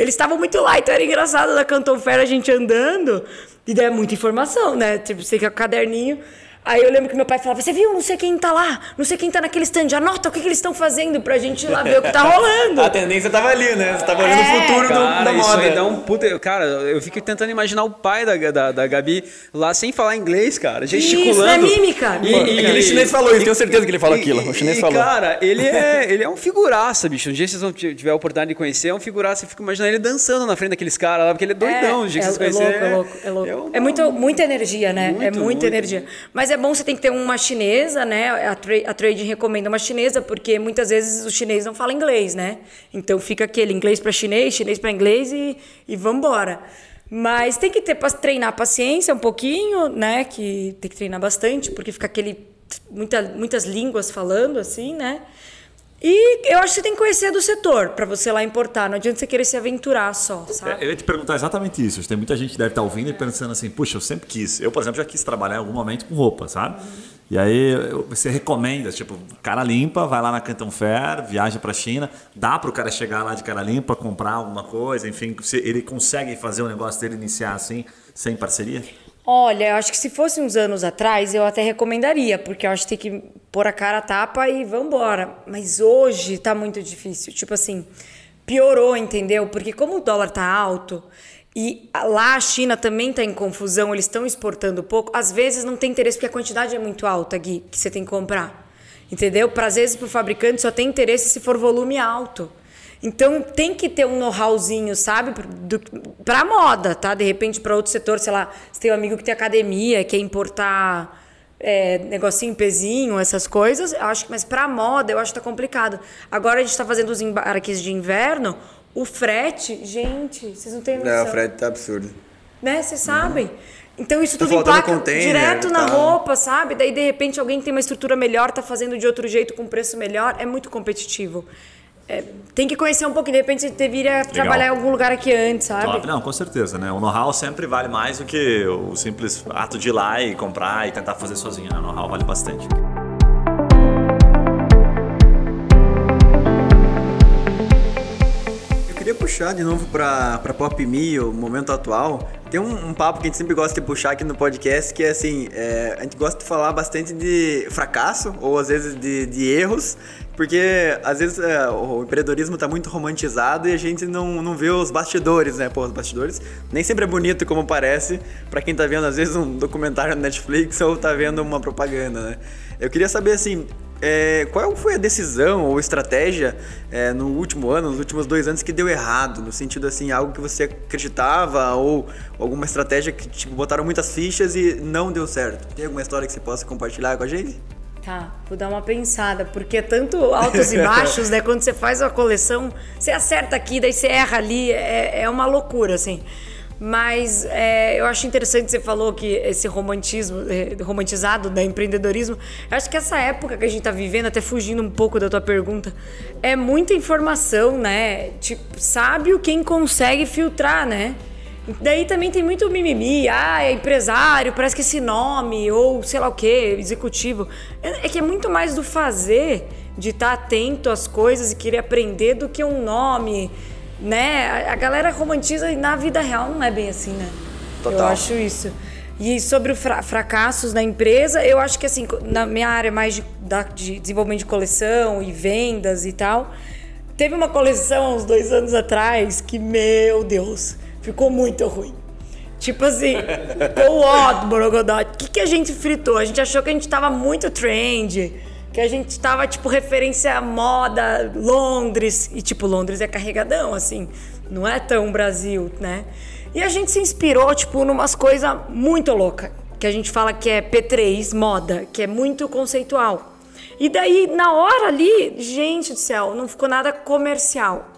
Eles estavam muito lá, então era engraçado da Canton Fair a gente andando. E daí é muita informação, né? Tipo, você quer o caderninho. Aí eu lembro que meu pai falava: Você viu? Não sei quem tá lá, não sei quem tá naquele stand, anota o que, que eles estão fazendo pra gente ir lá ver o que tá rolando. a tendência tava ali, né? Você tava olhando é, o futuro cara, do, da moda. Isso dá um puta. Cara, eu fico tentando imaginar o pai da, da, da Gabi lá sem falar inglês, cara, gesticulando. Isso, é mímica. E, e, aquele chinês falou isso, tenho certeza que ele falou aquilo. O chinês e, falou. Cara, ele é, ele é um figuraça, bicho. Um dia vocês vão tiver a oportunidade de conhecer, é um figuraça. Eu fico imaginando ele dançando na frente daqueles caras lá, porque ele é doidão. É, um dia que é, vocês conhecerem. É louco, é louco, é louco. É, é muito, muita energia, né? Muito, é muita muito. energia. Mas é bom você tem que ter um uma chinesa, né? A, tra a trading recomenda uma chinesa, porque muitas vezes o chinês não fala inglês, né? Então fica aquele inglês para chinês, chinês para inglês e, e vambora. Mas tem que ter para treinar paciência um pouquinho, né? Que tem que treinar bastante, porque fica aquele muita, muitas línguas falando assim, né? E eu acho que você tem que conhecer do setor para você lá importar. Não adianta você querer se aventurar só, sabe? É, eu ia te perguntar exatamente isso. Tem muita gente que deve estar ouvindo e pensando assim, puxa, eu sempre quis. Eu, por exemplo, já quis trabalhar em algum momento com roupa, sabe? Uhum. E aí você recomenda, tipo, cara limpa, vai lá na Canton Fair, viaja para a China, dá para o cara chegar lá de cara limpa, comprar alguma coisa, enfim, ele consegue fazer o negócio dele iniciar assim, sem parceria? Olha, acho que se fosse uns anos atrás, eu até recomendaria, porque eu acho que tem que pôr a cara a tapa e vambora. Mas hoje tá muito difícil. Tipo assim, piorou, entendeu? Porque como o dólar tá alto, e lá a China também está em confusão, eles estão exportando pouco. Às vezes não tem interesse porque a quantidade é muito alta, Gui, que você tem que comprar. Entendeu? Para às vezes para o fabricante só tem interesse se for volume alto. Então tem que ter um know-howzinho, sabe? Para moda, tá? De repente para outro setor, sei lá, você tem um amigo que tem academia, quer importar é, negocinho, pezinho, essas coisas. Acho que, mas para moda eu acho que tá complicado. Agora a gente está fazendo os embarques de inverno. O frete, gente, vocês não têm noção. Não, o frete tá absurdo. Né? Vocês sabem? Uhum. Então isso tá tudo impacta direto na tá. roupa, sabe? Daí de repente alguém que tem uma estrutura melhor tá fazendo de outro jeito com preço melhor, é muito competitivo. É, tem que conhecer um pouco, de repente você deveria trabalhar em algum lugar aqui antes, sabe? Claro, não, com certeza, né? O know-how sempre vale mais do que o simples ato de ir lá e comprar e tentar fazer sozinho, né? O know-how vale bastante. queria puxar de novo para Pop Me, o momento atual. Tem um, um, papo que a gente sempre gosta de puxar aqui no podcast, que é assim, é, a gente gosta de falar bastante de fracasso, ou às vezes de, de erros, porque às vezes é, o empreendedorismo está muito romantizado e a gente não, não vê os bastidores, né? Pô, os bastidores nem sempre é bonito como parece para quem está vendo às vezes um documentário na Netflix ou está vendo uma propaganda, né? Eu queria saber assim, é, qual foi a decisão ou estratégia é, no último ano, nos últimos dois anos, que deu errado? No sentido assim, algo que você acreditava ou alguma estratégia que tipo, botaram muitas fichas e não deu certo? Tem alguma história que você possa compartilhar com a gente? Tá, vou dar uma pensada, porque é tanto altos e baixos, né? Quando você faz uma coleção, você acerta aqui, daí você erra ali, é, é uma loucura, assim. Mas é, eu acho interessante você falou que esse romantismo, é, romantizado da empreendedorismo, eu acho que essa época que a gente está vivendo, até fugindo um pouco da tua pergunta, é muita informação, né? Tipo, sabe o quem consegue filtrar, né? Daí também tem muito mimimi, ah, é empresário, parece que esse nome, ou sei lá o que, executivo. É, é que é muito mais do fazer, de estar tá atento às coisas e querer aprender do que um nome né? A galera romantiza e na vida real não é bem assim, né? Total. Eu acho isso. E sobre os fra fracassos na empresa, eu acho que assim, na minha área mais de, da, de desenvolvimento de coleção e vendas e tal, teve uma coleção uns dois anos atrás que, meu Deus, ficou muito ruim. Tipo assim, o ó do Borogodó. O que, que a gente fritou? A gente achou que a gente tava muito trend que a gente tava, tipo, referência à moda, Londres, e, tipo, Londres é carregadão, assim, não é tão Brasil, né? E a gente se inspirou, tipo, numas coisas muito loucas, que a gente fala que é P3, moda, que é muito conceitual. E daí, na hora ali, gente do céu, não ficou nada comercial.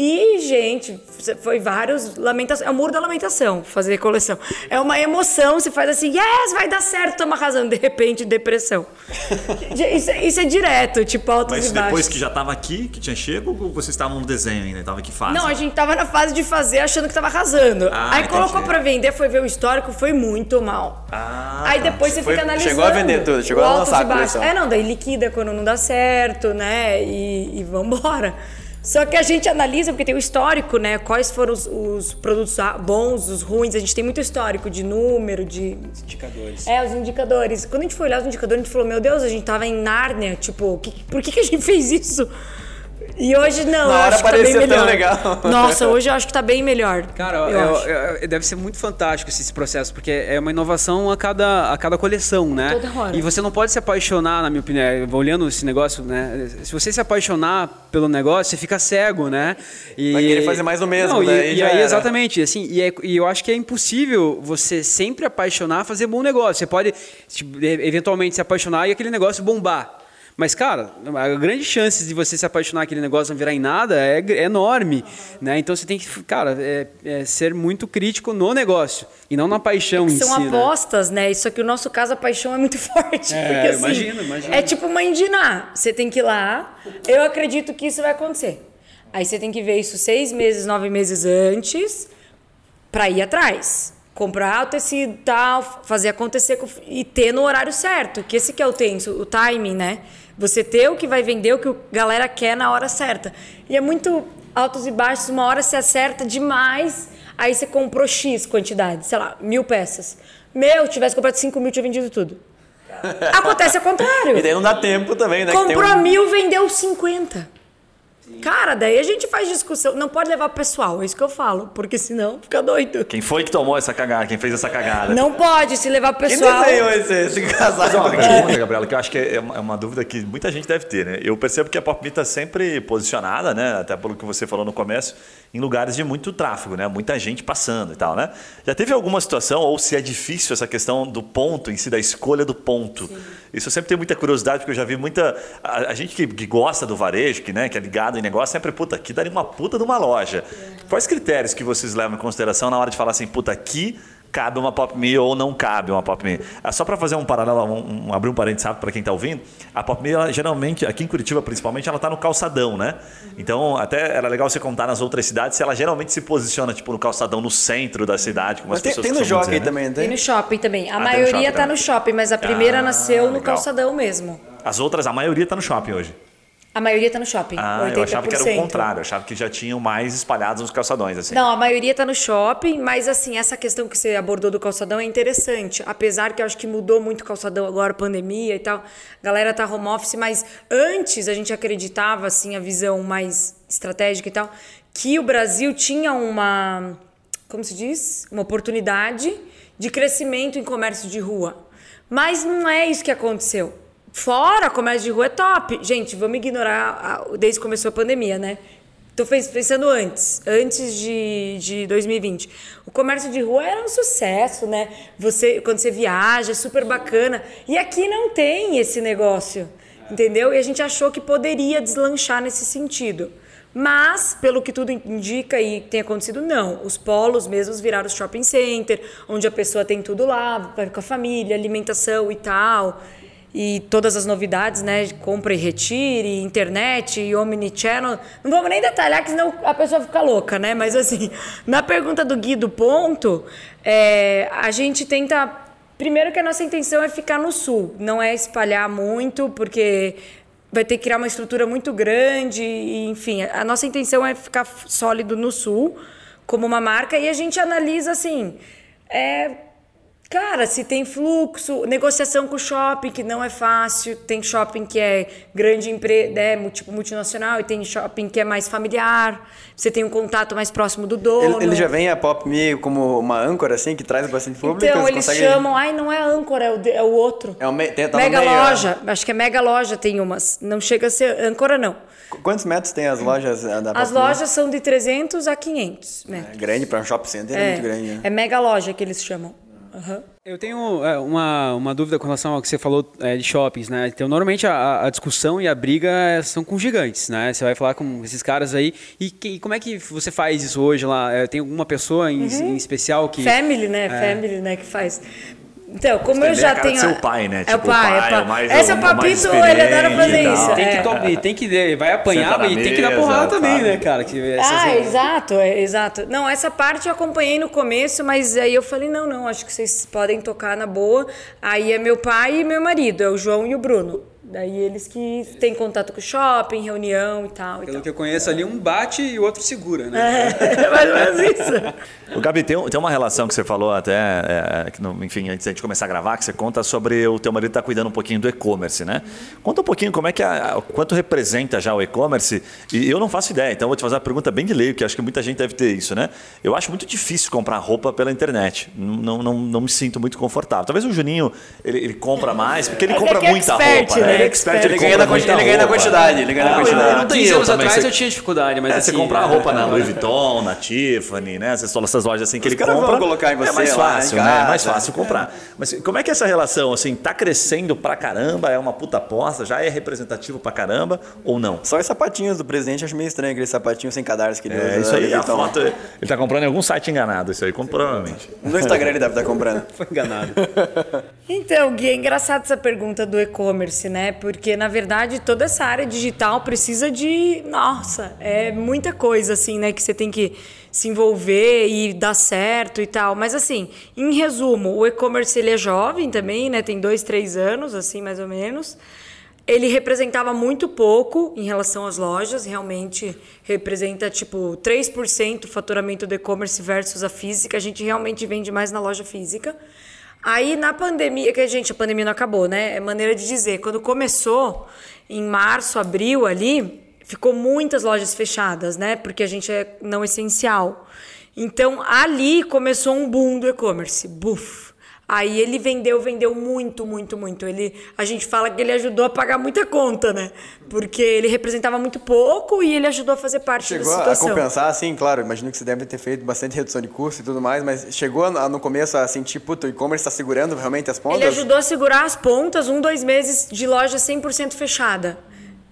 E, gente, foi vários lamentações. É o muro da lamentação fazer coleção. É uma emoção, você faz assim, yes, vai dar certo, toma razão. De repente, depressão. isso, é, isso, é direto, tipo, altos Mas e baixos. depois que já estava aqui, que tinha chego, ou vocês estavam no desenho ainda? Tava que fase? Não, a gente tava na fase de fazer, achando que tava arrasando. Ah, Aí entendi. colocou pra vender, foi ver o histórico, foi muito mal. Ah, Aí tá. depois você foi, fica analisando. Chegou a vender tudo, chegou a lançar a coleção. É, não, daí liquida quando não dá certo, né? E, e vambora. Só que a gente analisa, porque tem o histórico, né? Quais foram os, os, produtos bons, os ruins. A gente tem muito histórico de número, de. Indicadores. É, os indicadores. Quando a gente foi olhar os indicadores, a gente falou: Meu Deus, a gente tava em Nárnia. Tipo, que, por que, que a gente fez isso? E hoje não, Na hora acho que tá bem melhor. legal. Nossa, hoje eu acho que tá bem melhor. Cara, eu eu, eu, deve ser muito fantástico esse processo, porque é uma inovação a cada, a cada coleção, né? Toda hora. E você não pode se apaixonar, na minha opinião, olhando esse negócio, né? Se você se apaixonar pelo negócio, você fica cego, né? E, Vai querer fazer mais o mesmo, não, né? E, e aí, exatamente, assim, e, é, e eu acho que é impossível você sempre apaixonar, fazer bom negócio. Você pode, tipo, eventualmente, se apaixonar e aquele negócio bombar. Mas, cara, a grande chance de você se apaixonar aquele negócio não virar em nada é, é enorme, né? Então você tem que, cara, é, é ser muito crítico no negócio e não na paixão em são si. São né? apostas, né? né? Isso aqui, no nosso caso, a paixão é muito forte. É, porque, assim, imagino, imagino. É tipo uma indiná. Você tem que ir lá, eu acredito que isso vai acontecer. Aí você tem que ver isso seis meses, nove meses antes, para ir atrás comprar o tecido tal, fazer acontecer e ter no horário certo, que esse que é o tenso, o timing, né? Você ter o que vai vender, o que a galera quer na hora certa. E é muito altos e baixos, uma hora você acerta demais, aí você comprou X quantidade, sei lá, mil peças. Meu, tivesse comprado 5 mil, tinha vendido tudo. Acontece ao contrário. E daí não dá tempo também, né? Comprou um... mil, vendeu 50. Cara, daí a gente faz discussão. Não pode levar pessoal, é isso que eu falo, porque senão fica doido. Quem foi que tomou essa cagada? Quem fez essa cagada? Não pode se levar Quem pessoal. desenhou esse, esse Mas é casaco uma aqui? pergunta, Gabriela, que eu acho que é uma, é uma dúvida que muita gente deve ter, né? Eu percebo que a Pop está sempre posicionada, né? Até pelo que você falou no começo, em lugares de muito tráfego, né? Muita gente passando e tal, né? Já teve alguma situação, ou se é difícil essa questão do ponto em si, da escolha do ponto? Isso eu sempre tenho muita curiosidade, porque eu já vi muita. A, a gente que, que gosta do varejo, que, né, que é ligado em negócio, sempre, puta, aqui daria uma puta de uma loja. Quais critérios que vocês levam em consideração na hora de falar assim, puta, aqui cabe uma Pop Me ou não cabe uma Pop Me. É só para fazer um paralelo, um, um- abrir um parênteses rápido para quem está ouvindo, a Pop Me, ela, geralmente, aqui em Curitiba principalmente, ela está no calçadão, né? Então, até era legal você contar nas outras cidades se ela geralmente se posiciona, tipo, no calçadão, no centro da cidade, como Mas as tem, pessoas tem no dizer, né? também, não Tem tem? no shopping também. A Ah, no maioria shopping tá também. no shopping, mas a primeira Ah, nasceu no legal. calçadão mesmo. As outras, a maioria está no shopping hoje. A maioria tá no shopping. Ah, 80%. eu achava que era o contrário, eu achava que já tinham mais espalhados nos calçadões, assim. Não, a maioria tá no shopping, mas assim, essa questão que você abordou do calçadão é interessante. Apesar que eu acho que mudou muito o calçadão agora, pandemia e tal. A galera tá home office, mas antes a gente acreditava, assim, a visão mais estratégica e tal, que o Brasil tinha uma. Como se diz? Uma oportunidade de crescimento em comércio de rua. Mas não é isso que aconteceu. Fora, comércio de rua é top. Gente, vamos ignorar a- desde que começou a pandemia, né? Tô pensando antes, antes de, de 2020. O comércio de rua era um sucesso, né? Você, quando você viaja, é super bacana. E aqui não tem esse negócio, entendeu? E a gente achou que poderia deslanchar nesse sentido. Mas, pelo que tudo indica e tem acontecido, não. Os polos mesmos viraram shopping center, onde a pessoa tem tudo lá, vai com a família, alimentação e tal. E todas as novidades, né? Compra e retire, internet e omnichannel. Não vamos nem detalhar, que senão a pessoa fica louca, né? Mas assim, na pergunta do Gui do ponto, é, a gente tenta. Primeiro que a nossa intenção é ficar no sul, não é espalhar muito, porque vai ter que criar uma estrutura muito grande, e, enfim, a nossa intenção é ficar sólido no sul como uma marca e a gente analisa assim, é, cara, se tem fluxo, negociação com o shopping que não é fácil, tem shopping que é grande empresa, né, tipo multinacional e tem shopping que é mais familiar, você tem um contato mais próximo do dono. Ele, ele já vem a Pop Me como uma âncora, assim, que traz bastante público? Então, eles consegue- chamam, ai, não é âncora, é o, é o outro. É o me- tem- tá mega meio, é. loja, acho que é mega loja tem umas. Não chega a ser âncora, não. Qu- Quantos metros tem as lojas eh, da Pop As Me? lojas são de 300 a 500 metros. É grande para um shopping center, é, muito grande, né? é mega loja que eles chamam. Aham. Eu tenho é, uma, uma dúvida com relação ao que você falou é, de shoppings, né? Então, normalmente a, a discussão e a briga é, são com gigantes, né? Você vai falar com esses caras aí. E, que- e como é que você faz isso hoje lá? É, tem alguma pessoa em, Uhum. em especial que. Family, né? Family, né? Que faz. Então, como eu já a cara tenho. ser o pai, né? É o Tipo, o pai, é pai, o pai. o mais- Esse é o papito, ele adora fazer isso. Tem que, é. to- tem que vai apanhar na e tem que dar mesa, porrada também, né, cara? Que essas- Ah, exato, é, exato. Não, essa parte eu acompanhei no começo, mas aí eu falei, não, não, acho que vocês podem tocar na boa. Aí é meu pai e meu marido, é o João e o Bruno. Daí eles que têm contato com o shopping, reunião e tal. E Pelo tal. que eu conheço ali, um bate e o outro segura, né? É, mais ou menos isso. O Gabi, tem, tem uma relação que você falou até, é, que no- enfim, antes da gente começar a gravar, que você conta sobre o teu marido estar cuidando um pouquinho do e-commerce, né? Conta um pouquinho como é que a, quanto representa já o e-commerce. E eu não faço ideia, então eu vou te fazer uma pergunta bem de leigo, que acho que muita gente deve ter isso, né? Eu acho muito difícil comprar roupa pela internet. Não, não, não, não me sinto muito confortável. Talvez o Juninho ele, ele compra mais, porque ele Ele compra é que é muita expert, roupa, né? Né? Ele é expert, ele, ganha, na, ele ganha na quantidade, ele ganha na Ah, quantidade. não tem 15 eu anos atrás você- eu tinha dificuldade, mas é, assim... você comprar né, roupa na Louis Vuitton, na Tiffany, né? Essas, essas lojas assim que Os ele compra. colocar em é você mais lá fácil, né? É mais fácil comprar. Mas como é que é essa relação, assim, tá crescendo pra caramba, é uma puta aposta, já é representativo pra caramba ou não? Só os sapatinhos do presidente, acho meio estranho, aquele sapatinho sem cadarço que ele É, usa. isso aí, a Então, foto, ele tá comprando em algum site enganado, isso aí, com- provavelmente. No Instagram ele deve estar comprando. Foi enganado. Então, Gui, é engraçado essa pergunta do e-commerce, né? Porque, na verdade, toda essa área digital precisa de. Nossa, é muita coisa, assim, né? Que você tem que se envolver e dar certo e tal. Mas, assim, em resumo, o e-commerce ele é jovem também, né? Tem dois, três anos, assim, mais ou menos. Ele representava muito pouco em relação às lojas, realmente representa tipo 3% do faturamento do e-commerce versus a física. A gente realmente vende mais na loja física. Aí na pandemia, que a gente, a pandemia não acabou, né? É maneira de dizer. Quando começou, em março, abril ali, ficou muitas lojas fechadas, né? Porque a gente é não essencial. Então, ali começou um boom do e-commerce. Buf! Aí ele vendeu, vendeu muito, muito, muito. Ele, a gente fala que ele ajudou a pagar muita conta, né? Porque ele representava muito pouco e ele ajudou a fazer parte chegou da situação. Chegou a compensar, sim, claro. Imagino que você deve ter feito bastante redução de custo e tudo mais, mas chegou a, no começo a sentir, puta, o e-commerce está segurando realmente as pontas? Ele ajudou a segurar as pontas, um, dois meses de loja 100% fechada.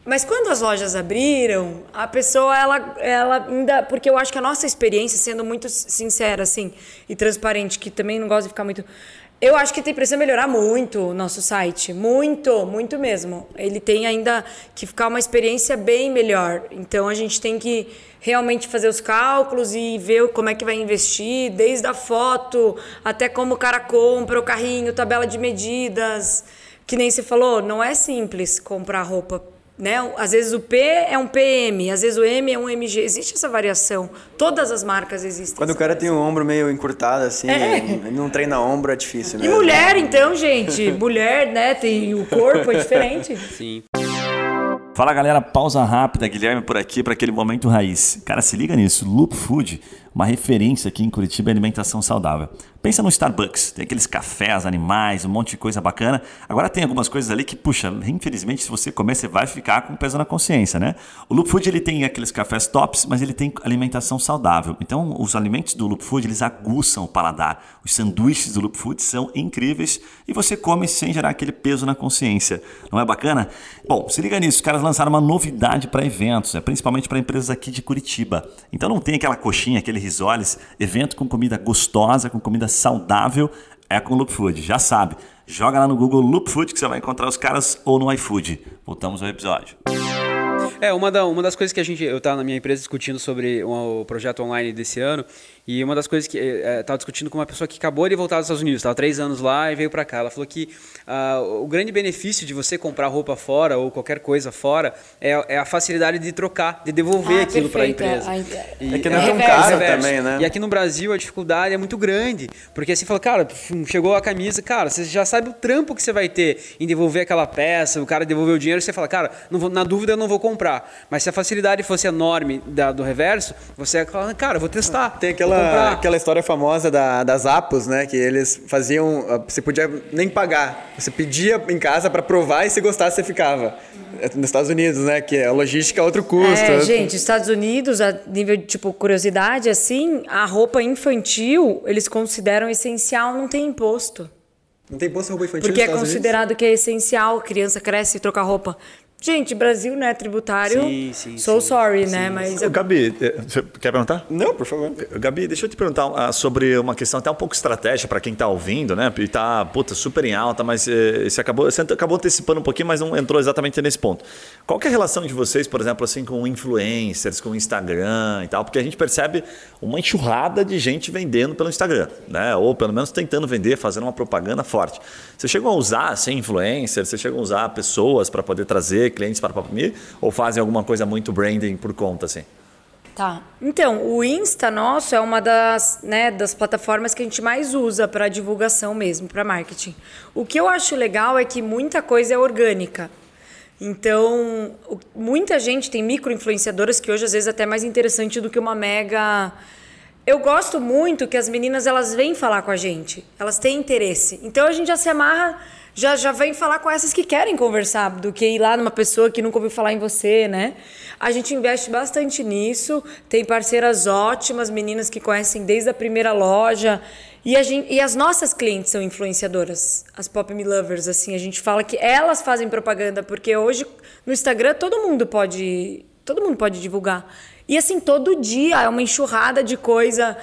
Mas quando as lojas abriram, a pessoa, ela, ela ainda. Porque eu acho que a nossa experiência, sendo muito sincera, assim, e transparente, que também não gosto de ficar muito. Eu acho que tem precisa melhorar muito o nosso site, muito, muito mesmo. Ele tem ainda que ficar uma experiência bem melhor. Então a gente tem que realmente fazer os cálculos e ver como é que vai investir, desde a foto até como o cara compra o carrinho, tabela de medidas. Que nem você falou, não é simples comprar roupa né? Às vezes o P é um PM, às vezes o M é um MG. Existe essa variação. Todas as marcas existem. Quando o cara variação. tem um ombro meio encurtado, assim, é. não treina ombro, é difícil, né? E mulher, então, gente? mulher, né? Tem o corpo é diferente. Sim. Fala galera, pausa rápida, Guilherme por aqui para aquele momento raiz. Cara, se liga nisso, Loop Food, uma referência aqui em Curitiba em alimentação saudável. Pensa no Starbucks, tem aqueles cafés, animais, um monte de coisa bacana. Agora tem algumas coisas ali que, puxa, infelizmente se você comer você vai ficar com peso na consciência, né? O Loop Food ele tem aqueles cafés tops, mas ele tem alimentação saudável. Então os alimentos do Loop Food eles aguçam o paladar. Os sanduíches do Loop Food são incríveis e você come sem gerar aquele peso na consciência. Não é bacana? Bom, se liga nisso, os caras lançaram uma novidade para eventos, né? principalmente para empresas aqui de Curitiba. Então não tem aquela coxinha, aquele risoles, evento com comida gostosa, com comida saudável é com Loop Food. Já sabe, joga lá no Google Loop Food que você vai encontrar os caras ou no iFood. Voltamos ao episódio. É, uma, da, uma das coisas que a gente, eu estava na minha empresa discutindo sobre o projeto online desse ano, e uma das coisas que estava é, discutindo com uma pessoa que acabou de voltar dos Estados Unidos, estava três anos lá e veio para cá. Ela falou que uh, o grande benefício de você comprar roupa fora ou qualquer coisa fora é, é a facilidade de trocar, de devolver ah, aquilo para a empresa. E, é que não é tão caro também, né? E aqui no Brasil a dificuldade é muito grande, porque assim fala, cara, chegou a camisa, cara, você já sabe o trampo que você vai ter em devolver aquela peça, o cara devolveu o dinheiro, você fala, cara, vou, na dúvida eu não vou comprar. Mas se a facilidade fosse enorme da, do reverso, você fala, cara, vou testar. Tem aquela aquela, aquela história famosa da, das Apos, né? Que eles faziam. Ah, você podia nem pagar. Você pedia em casa para provar e se gostasse, você ficava. É, nos Estados Unidos, né? Que a logística é outro custo. É, gente, Estados Unidos, a nível de tipo curiosidade, assim, a roupa infantil eles consideram essencial, não tem imposto. Não tem imposto roupa infantil Porque é considerado Unidos? que é essencial, criança cresce e troca roupa. Gente, Brasil, né, tributário. Sim, sim. So sim, sorry, sim, né? Mas. Eu... Gabi, eh, você quer perguntar? Não, por favor. Gabi, deixa eu te perguntar uh, sobre uma questão até um pouco estratégica para quem está ouvindo, né? E tá, puta, super em alta, mas uh, você, acabou, você acabou antecipando um pouquinho, mas não entrou exatamente nesse ponto. Qual é a relação de vocês, por exemplo, assim, com influencers, com Instagram e tal? Porque a gente percebe uma enxurrada de gente vendendo pelo Instagram, né? Ou pelo menos tentando vender, fazendo uma propaganda forte. Você chegou a usar, assim, influencers? Você chegou a usar pessoas para poder trazer clientes para PopMe ou fazem alguma coisa muito branding por conta assim? Tá. Então, o Insta nosso é uma das, né, das plataformas que a gente mais usa para divulgação mesmo, para marketing. O que eu acho legal é que muita coisa é orgânica. Então, muita gente tem micro-influenciadoras que hoje às vezes é até mais interessante do que uma mega eu gosto muito que as meninas elas vêm falar com a gente, elas têm interesse. Então a gente já se amarra já, já vem falar com essas que querem conversar, do que ir lá numa pessoa que nunca ouviu falar em você, né? A gente investe bastante nisso, tem parceiras ótimas, meninas que conhecem desde a primeira loja. E, gente, e as nossas clientes são influenciadoras, as Pop Me Lovers, assim, a gente fala que elas fazem propaganda, porque hoje no Instagram todo mundo pode, todo mundo pode divulgar. E assim, todo dia é uma enxurrada de coisa.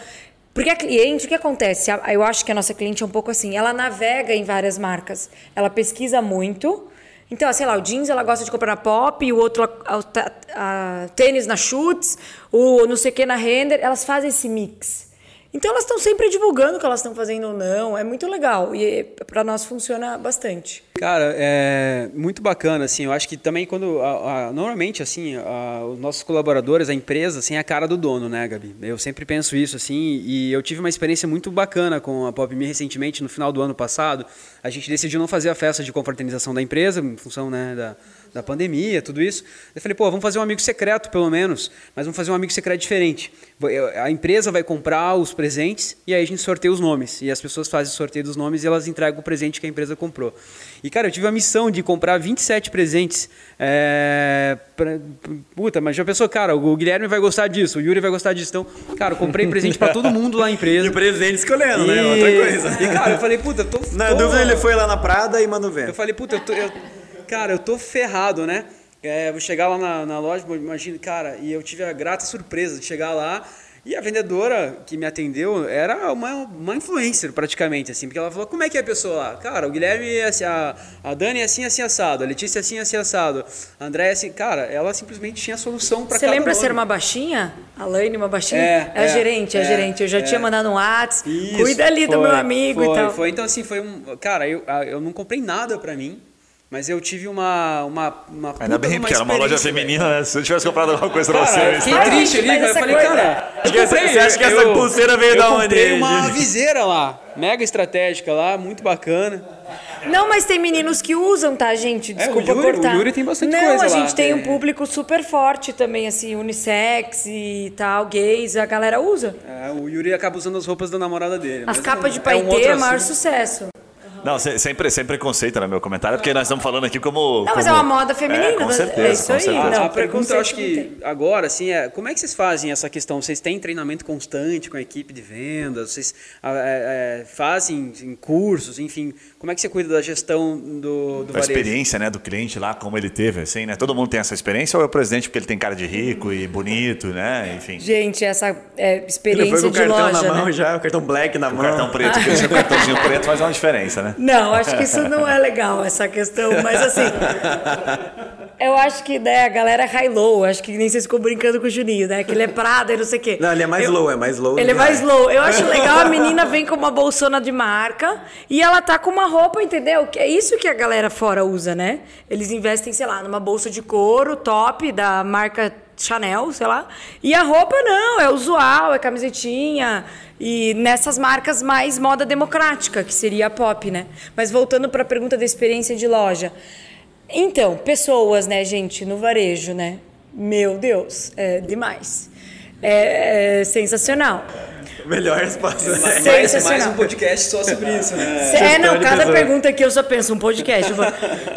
Porque a cliente, o que acontece? Eu acho que a nossa cliente é um pouco assim, ela navega em várias marcas, ela pesquisa muito. Então, sei lá, o jeans ela gosta de comprar na Pop, o outro a, a, a, tênis na Schutz, o não sei o que na Render, elas fazem esse mix. Então elas estão sempre divulgando o que elas estão fazendo ou não, é muito legal e para nós funciona bastante. Cara, é muito bacana, assim, eu acho que também quando, a, a, normalmente, assim, a, os nossos colaboradores, a empresa, assim, é a cara do dono, né, Gabi? Eu sempre penso isso, assim, e eu tive uma experiência muito bacana com a PopMe recentemente, no final do ano passado, a gente decidiu não fazer a festa de confraternização da empresa, em função, né, da, da pandemia, tudo isso. Eu falei, pô, vamos fazer um amigo secreto, pelo menos, mas vamos fazer um amigo secreto diferente. A empresa vai comprar os presentes e aí a gente sorteia os nomes. E as pessoas fazem o sorteio dos nomes e elas entregam o presente que a empresa comprou. E, cara, eu tive a missão de comprar 27 presentes. É... Pra... Puta, mas já pensou, cara, o Guilherme vai gostar disso, o Yuri vai gostar disso. Então, cara, eu comprei presente para todo mundo lá na empresa. E presente escolhendo, né? e... né? Outra coisa. E, cara, eu falei, puta, tô. Na tô... dúvida, ele foi lá na Prada e mandou ver. Eu falei, puta, eu tô. Eu cara, eu tô ferrado, né? É, vou chegar lá na, na loja, imagina, cara, e eu tive a grata surpresa de chegar lá e a vendedora que me atendeu era uma, uma influencer praticamente, assim, porque ela falou, como é que é a pessoa lá? Cara, o Guilherme é assim, a, a Dani é assim, assim, assado, a Letícia é assim, assim, assado, a André é assim, cara, ela simplesmente tinha solução para Você lembra ser uma baixinha? A Laine, uma baixinha? É, é, é gerente, é, é, gerente. Eu já é, tinha mandado um WhatsApp, cuida ali foi, do meu amigo foi, e tal. Foi, então assim, foi um, cara, eu, eu não comprei nada para mim, mas eu tive uma. uma, uma Ainda bem, porque era uma loja feminina, né? Se eu tivesse comprado alguma coisa pra você. Eu fiquei triste ali, eu falei, coisa... cara. Eu comprei, você acha que essa eu, pulseira veio da onde? Eu uma viseira lá, mega estratégica lá, muito bacana. Não, mas tem meninos que usam, tá, gente? Desculpa é, o Yuri, cortar. O Yuri tem bastante Não, coisa a gente lá. tem um público super forte também, assim, unissex e tal, gays, a galera usa. É, o Yuri acaba usando as roupas da namorada dele. As capas é, de paetê é, um maior sucesso. Não, sempre, sem preconceito no meu comentário, porque nós estamos falando aqui como. Não, como... mas é uma moda feminina. É, com né? certeza. É isso aí. Certeza. Não, a pergunta, eu acho que agora, assim, é como é que vocês fazem essa questão? Vocês têm treinamento constante com a equipe de vendas? Vocês é, é, fazem em cursos, enfim? Como é que você cuida da gestão do, do A experiência né, do cliente lá, como ele teve, assim, né? Todo mundo tem essa experiência ou é o presidente porque ele tem cara de rico e bonito, né? Enfim. Gente, essa é, experiência ele foi com o cartão loja, na mão né? já, o cartão black na o mão. cartão preto, porque o cartãozinho preto faz uma diferença, né? Não, acho que isso não é legal, essa questão. Mas assim, eu acho que né, a galera é high-low. Acho que nem vocês ficou brincando com o Juninho, né? Que ele é Prada e não sei o quê. Não, ele é mais eu, low, é mais low. Ele é mais low. Eu acho legal, a menina vem com uma bolsona de marca e ela tá com uma roupa, entendeu? Que é isso que a galera fora usa, né? Eles investem, sei lá, numa bolsa de couro top da marca Chanel, sei lá. E a roupa não, é usual, é camisetinha. E nessas marcas mais moda democrática, que seria a pop, né? Mas voltando para a pergunta da experiência de loja. Então, pessoas, né, gente, no varejo, né? Meu Deus, é demais. É, é sensacional. Melhor resposta. Mais, mais um podcast só sobre isso, né? É, não, cada pergunta que eu só penso um podcast.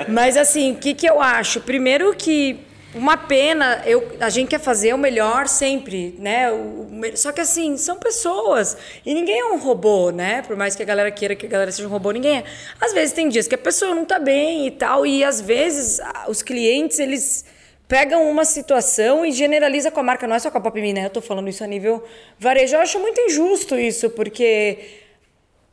Mas assim, o que, que eu acho? Primeiro que uma pena, eu, a gente quer fazer o melhor sempre, né? O, só que assim, são pessoas. E ninguém é um robô, né? Por mais que a galera queira que a galera seja um robô, ninguém é. Às vezes tem dias que a pessoa não tá bem e tal. E às vezes os clientes, eles pegam uma situação e generaliza com a marca. Não é só com a Pop né? Eu tô falando isso a nível varejo. Eu acho muito injusto isso, porque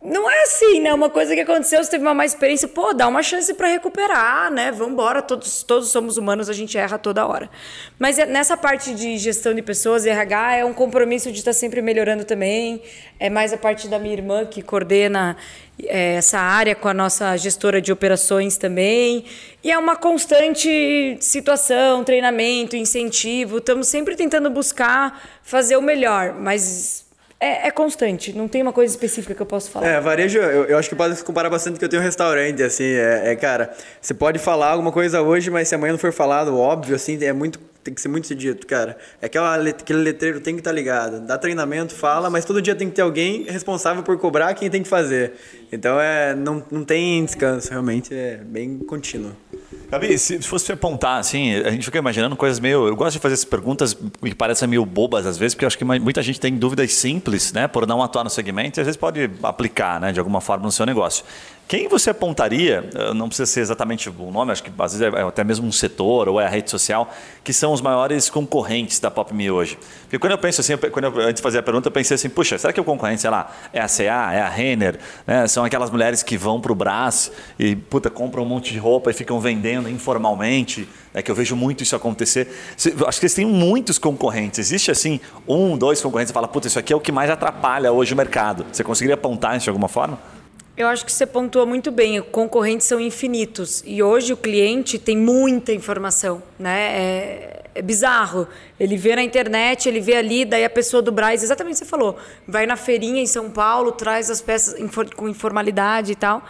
não é assim, né? Uma coisa que aconteceu, você teve uma má experiência, pô, dá uma chance para recuperar, né? Vambora, todos, todos somos humanos, a gente erra toda hora. Mas é, nessa parte de gestão de pessoas, RH, é um compromisso de estar tá sempre melhorando também. É mais a parte da minha irmã que coordena é, essa área com a nossa gestora de operações também. E é uma constante situação, treinamento, incentivo. Estamos sempre tentando buscar fazer o melhor, mas é, é, constante, não tem uma coisa específica que eu posso falar. É, varejo, eu, eu acho que pode comparar bastante que eu tenho um restaurante, assim, é, é, cara, você pode falar alguma coisa hoje, mas se amanhã não for falado, óbvio, assim, é muito tem que ser muito dito, cara. É aquela, aquele letreiro tem que estar tá ligado. Dá treinamento, fala, mas todo dia tem que ter alguém responsável por cobrar quem tem que fazer. Então é, não, não tem descanso, realmente é bem contínuo. Gabi, se fosse apontar, assim, a gente fica imaginando coisas meio. Eu gosto de fazer essas perguntas que parecem meio bobas às vezes, porque eu acho que muita gente tem dúvidas simples, né, por não atuar no segmento, e às vezes pode aplicar, né, de alguma forma no seu negócio. Quem você apontaria, eh, não precisa ser exatamente o nome, acho que às vezes é até mesmo um setor ou é a rede social, que são os maiores concorrentes da PopMe hoje? Porque quando eu penso assim, quando eu, antes de fazer a pergunta, eu pensei assim, puxa, será que o concorrente, sei lá, é a CA, é a Renner, né? são aquelas mulheres que vão para o Brás e puta, compram um monte de roupa e ficam vendendo informalmente, é que eu vejo muito isso acontecer. Acho que eles têm muitos concorrentes. Existe assim, um, dois concorrentes e fala, puta, isso aqui é o que mais atrapalha hoje o mercado. Você conseguiria apontar isso de alguma forma? Eu acho que você pontuou muito bem. Concorrentes são infinitos e hoje o cliente tem muita informação, né? É, é bizarro. Ele vê na internet, ele vê ali, daí a pessoa do Braz, exatamente o que você falou, vai na feirinha em São Paulo, traz as peças com informalidade e tal.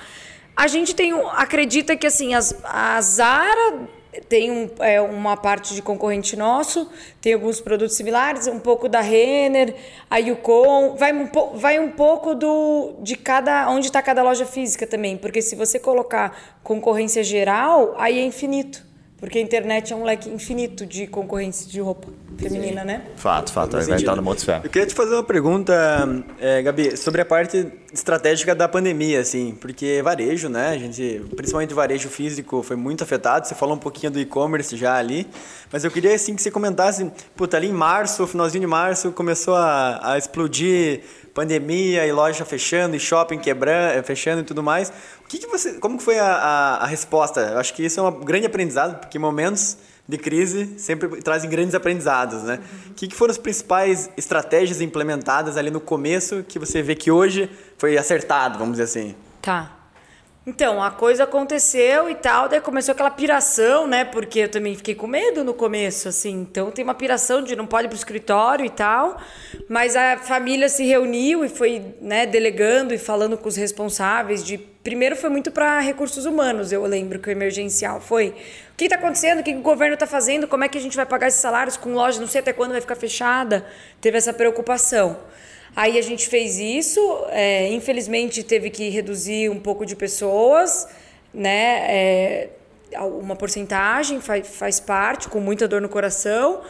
A gente tem, acredita que assim, as, a Zara tem um, é, uma parte de concorrente nosso, tem alguns produtos similares, um pouco da Renner, a Yukon, vai um, vai um pouco do, de cada onde está cada loja física também, porque se você colocar concorrência geral, aí é infinito. Porque a internet é um leque infinito de concorrência de roupa feminina, Sim. né? Fato, fato. Vai estar no Motosfera. Eu queria te fazer uma pergunta, é, Gabi, sobre a parte estratégica da pandemia, assim, porque varejo, né? A gente, principalmente varejo físico, foi muito afetado. Você falou um pouquinho do e-commerce já ali, mas eu queria, assim, que você comentasse, puta, ali em março, finalzinho de março, começou a, a explodir pandemia e loja fechando e shopping quebrando, eh, fechando e tudo mais. O que, que você, como que foi a, a, a resposta? Eu acho que isso é um grande aprendizado, porque momentos de crise sempre trazem grandes aprendizados, né? O uhum. que, que foram as principais estratégias implementadas ali no começo que você vê que hoje foi acertado, vamos dizer assim? Tá. Então, a coisa aconteceu e tal, daí começou aquela piração, né? Porque eu também fiquei com medo no começo, assim. Então, tem uma piração de não pode ir pro escritório e tal. Mas a família se reuniu e foi, né, delegando e falando com os responsáveis de primeiro foi muito para recursos humanos, eu lembro que o emergencial foi o que está acontecendo, o que o governo está fazendo, como é que a gente vai pagar esses salários com loja, não sei até quando vai ficar fechada. Teve essa preocupação. Aí a gente fez isso, é, infelizmente teve que reduzir um pouco de pessoas, né? É, uma porcentagem faz, faz parte, com muita dor no coração,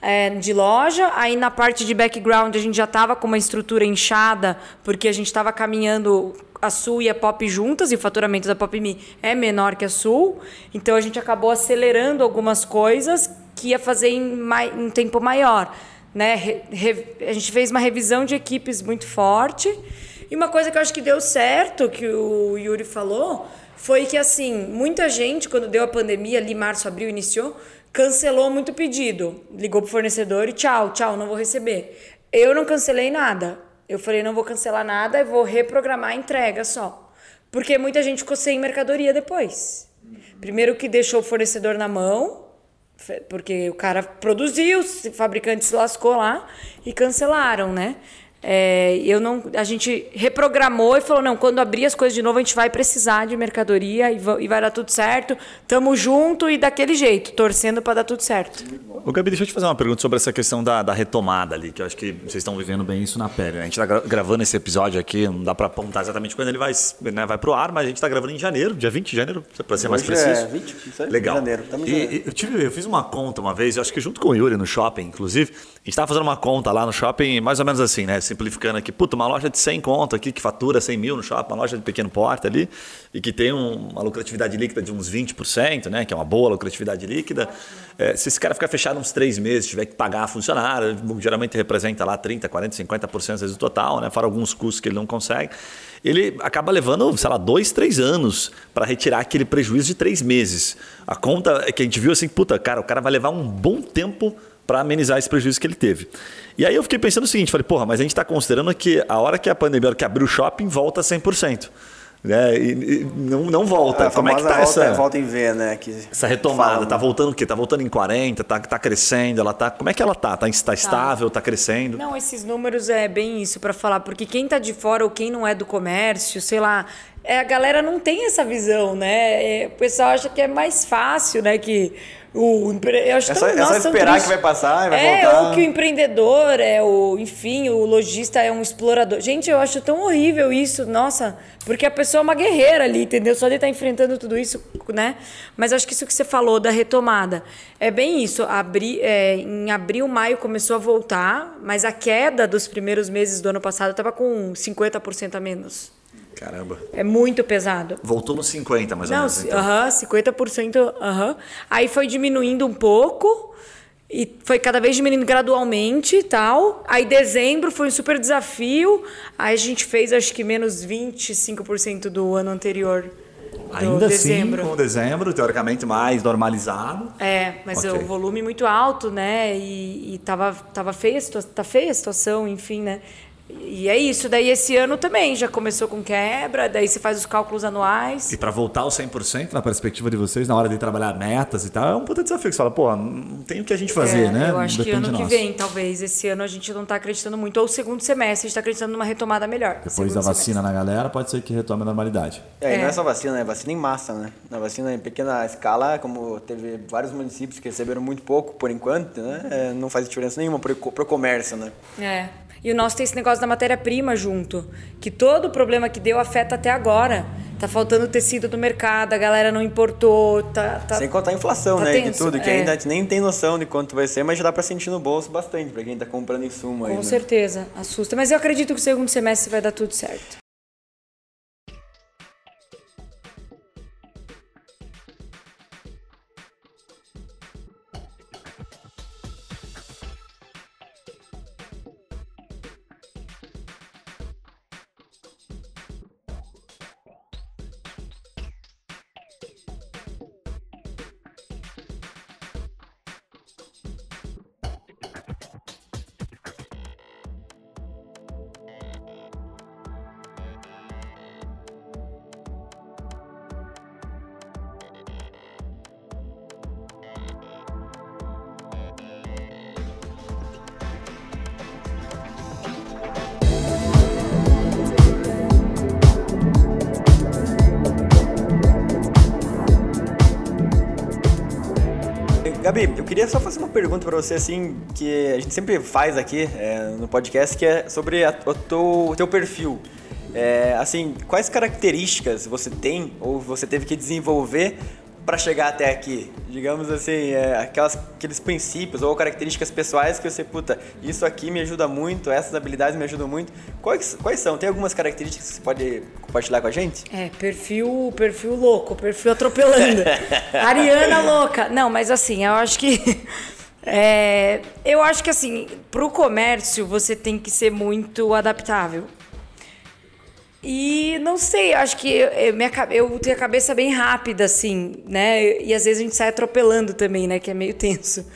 é, de loja. Aí na parte de background a gente já estava com uma estrutura inchada, porque a gente estava caminhando a Sul e a Pop juntas, e o faturamento da Pop Me é menor que a Sul. Então a gente acabou acelerando algumas coisas que ia fazer em, em tempo maior né? Re, re, a gente fez uma revisão de equipes muito forte. E uma coisa que eu acho que deu certo, que o Yuri falou, foi que assim, muita gente, quando deu a pandemia, ali março, abril, iniciou, cancelou muito pedido. Ligou pro fornecedor e tchau, tchau, não vou receber. Eu não cancelei nada. Eu falei, não vou cancelar nada, eu vou reprogramar a entrega só. Porque muita gente ficou sem mercadoria depois. Primeiro que deixou o fornecedor na mão, porque o cara produziu, o fabricante se lascou lá e cancelaram, né? É, eu não, a gente reprogramou e falou não, quando abrir as coisas de novo a gente vai precisar de mercadoria e, vai, e vai dar tudo certo. Tamo junto e daquele jeito, torcendo para dar tudo certo. O Gabi, deixa eu te fazer uma pergunta sobre essa questão da, da retomada ali, que eu acho que vocês estão vivendo bem isso na pele. Né? A gente está gravando esse episódio aqui, não dá para apontar exatamente quando ele vai, né, vai pro ar, mas a gente está gravando em janeiro, dia 20 de janeiro, para ser mais Hoje preciso. É 20, isso aí, Legal. Janeiro, e, janeiro. eu, tive, eu fiz uma conta uma vez, eu acho que junto com o Yuri no shopping, inclusive, a gente estava fazendo uma conta lá no shopping, mais ou menos assim, né? Simplificando aqui, puta, uma loja de 100 conto aqui que fatura 100 mil no shopping, uma loja de pequeno porte ali e que tem um, uma lucratividade líquida de uns 20%, né? Que é uma boa lucratividade líquida. É, se esse cara ficar fechado uns três meses, tiver que pagar funcionário, geralmente representa lá 30, 40, 50% às vezes do total, né? Fora alguns custos que ele não consegue. Ele acaba levando, sei lá, dois, três anos para retirar aquele prejuízo de três meses. A conta é que a gente viu assim, puta, cara, o cara vai levar um bom tempo para amenizar esse prejuízo que ele teve. E aí eu fiquei pensando o seguinte, falei, porra, mas a gente está considerando que a hora que a pandemia, a hora que abrir o shopping, volta 100%. Né? E, e não, não volta. A Como é que tá volta, essa volta em V, né? Que essa retomada, fala, tá voltando o quê? Tá voltando em 40, tá, tá crescendo, ela tá. Como é que ela tá? Tá, tá, tá. estável, tá crescendo? Não, esses números é bem isso para falar, porque quem tá de fora ou quem não é do comércio, sei lá, é, a galera não tem essa visão, né? É, o pessoal acha que é mais fácil, né? Que o eu acho é só, tão, é só esperar que vai passar vai é, voltar. É, o que o empreendedor é o, enfim, o lojista é um explorador. Gente, eu acho tão horrível isso, nossa, porque a pessoa é uma guerreira ali, entendeu? Só de estar tá enfrentando tudo isso, né? Mas acho que isso que você falou da retomada é bem isso. Abri, é, em abril, maio começou a voltar, mas a queda dos primeiros meses do ano passado estava com 50% a menos. Caramba. É muito pesado. Voltou nos 50, mais ou menos. Não, então. uh -huh, 50%. Uh -huh. Aí foi diminuindo um pouco. E foi cada vez diminuindo gradualmente tal. Aí dezembro foi um super desafio. Aí a gente fez acho que menos 25% do ano anterior. Ainda assim, dezembro. assim, com dezembro, teoricamente mais normalizado. É, mas okay. o volume muito alto, né? E, e tava, tava feia, tá feia a situação, enfim, né? E é isso. Daí esse ano também já começou com quebra, daí você faz os cálculos anuais. E para voltar ao 100% na perspectiva de vocês, na hora de trabalhar metas e tal, é um puta desafio que você fala, pô, não tem o que a gente fazer, É, né? Eu acho que Depende ano de que vem, talvez. Esse ano a gente não está acreditando muito. Ou o segundo semestre, a gente está acreditando numa retomada melhor. Depois da vacina semestre. na galera, pode ser que retome a normalidade. É, e não É. é só vacina, é vacina em massa, né? Na vacina em pequena escala, como teve vários municípios que receberam muito pouco por enquanto, né? É, não faz diferença nenhuma pro, pro comércio, né? É. E o nosso tem esse negócio da matéria-prima junto. Que todo o problema que deu afeta até agora. Tá faltando tecido do mercado, a galera não importou. Tá, tá... Sem contar a inflação, tá né? E de tenso, tudo, que é. ainda a gente nem tem noção de quanto vai ser, mas já dá pra sentir no bolso bastante pra quem tá comprando insumo aí. Com né? certeza, assusta. Mas eu acredito que o segundo semestre vai dar tudo certo. Queria só fazer uma pergunta pra você, assim, que a gente sempre faz aqui é, no podcast, que é sobre a- o, teu, o teu perfil. É, assim, quais características você tem ou você teve que desenvolver para chegar até aqui? Digamos assim, é, aquelas, aqueles princípios ou características pessoais que você, puta, isso aqui me ajuda muito, essas habilidades me ajudam muito. Quais, quais são? Tem algumas características que você pode compartilhar com a gente? É, perfil, perfil louco, perfil atropelando. Ariana louca. Não, mas assim, eu acho que. é, eu acho que assim, pro comércio você tem que ser muito adaptável. E não sei, acho que eu, minha, eu tenho a cabeça bem rápida, assim, né? E às vezes a gente sai atropelando também, né? Que é meio tenso.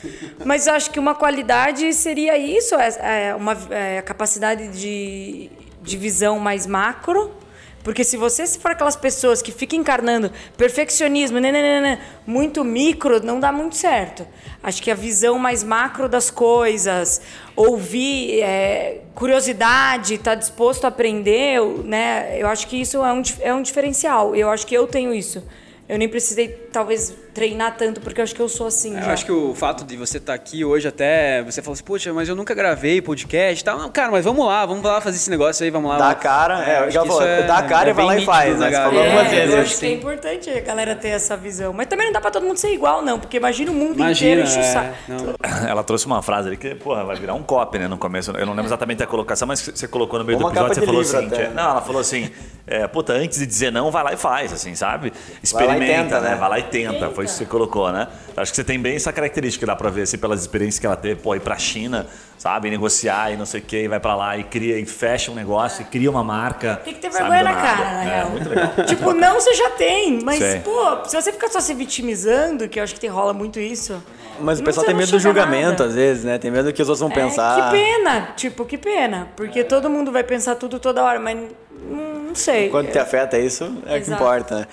Mas acho que uma qualidade seria isso, é, é uma é, capacidade de, de visão mais macro. Porque se você for aquelas pessoas que ficam encarnando perfeccionismo, nananana, muito micro, não dá muito certo. Acho que a visão mais macro das coisas, ouvir, é, curiosidade, estar disposto a aprender, eu- né? Eu acho que isso é um, é um diferencial. Eu acho que eu tenho isso. Eu nem precisei, talvez, treinar tanto, porque eu acho que eu sou assim. Eu já. acho que o fato de você estar aqui hoje até, você falou assim, poxa, mas eu nunca gravei podcast e tal. Não, cara, mas vamos lá, vamos lá fazer esse negócio aí, vamos lá. Dá a cara, é, eu acho já falou, isso dá a cara e vai lá e faz, né? Você falou algumas É, vezes. eu acho que é importante a galera ter essa visão. Mas também não dá pra todo mundo ser igual, não. Porque imagina o mundo Imagina, inteiro é, não. Ela trouxe uma frase ali que, porra, vai virar um copy, né, no começo. Eu não lembro exatamente a colocação, mas você colocou no meio Uma do episódio, você falou assim, até. que- não, ela falou assim, é, puta, antes de dizer não, vai lá e faz, assim, sabe? Vai Experimenta, tenta, né? né? Vai lá e tenta, foi isso que você colocou, né? Acho que você tem bem essa característica, dá pra ver, assim, pelas experiências que ela teve, pô, ir pra China, sabe? Negociar e não sei o que, vai pra lá e cria, e fecha um negócio, e cria uma marca. Tem que ter vergonha do na cara, na é, real. muito legal. Tipo, não você já tem, mas, Sei. pô, se você ficar só se vitimizando, que eu acho que tem, rola muito isso. Mas o pessoal tem medo do a julgamento, nada. às vezes, né? Tem medo do que os outros vão É, pensar. que pena, tipo, que pena. Porque todo mundo vai pensar tudo toda hora, mas hum, não sei. Quando te afeta isso, é o que importa, né?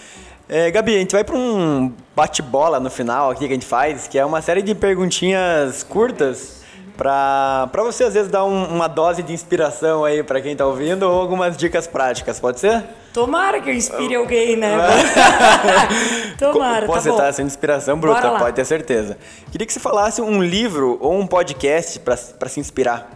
É, Gabi, a gente vai para um bate-bola no final aqui que a gente faz, que é uma série de perguntinhas curtas para você às vezes dar um- uma dose de inspiração aí para quem tá ouvindo ou algumas dicas práticas, pode ser? Tomara que eu inspire alguém, né? Tomara, Pô, tá bom. tá sendo inspiração bruta, pode ter certeza. Queria que você falasse um livro ou um podcast para se inspirar.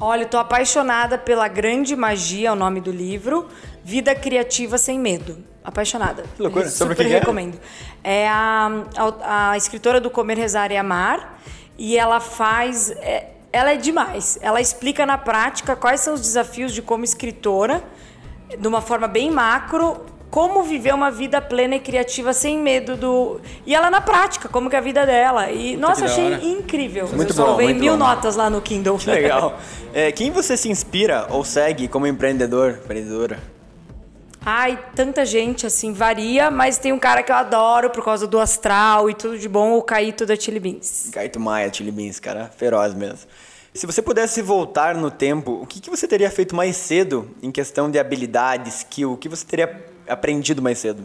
Olha, eu tô apaixonada pela Grande Magia, é o nome do livro. Vida Criativa Sem Medo. Apaixonada. Que loucura. Super Sobre o que é? recomendo. É a, a, a escritora do Comer, Rezar e Amar. E ela faz... é- ela é demais. Ela explica na prática quais são os desafios de como escritora, de uma forma bem macro, como viver uma vida plena e criativa sem medo do... E ela na prática, como que é a vida dela. E, nossa, achei hora. incrível. Muito eu bom, muito mil bom. notas lá no Kindle. Que legal. É, quem você se inspira ou segue como empreendedor, empreendedora? Ai, tanta gente, assim, varia, mas tem um cara que eu adoro por causa do astral e tudo de bom, o Caíto da Chili Beans. Caíto Maia, Chili Beans, cara, feroz mesmo. Se você pudesse voltar no tempo, o que, que você teria feito mais cedo em questão de habilidade, skill? O que você teria aprendido mais cedo?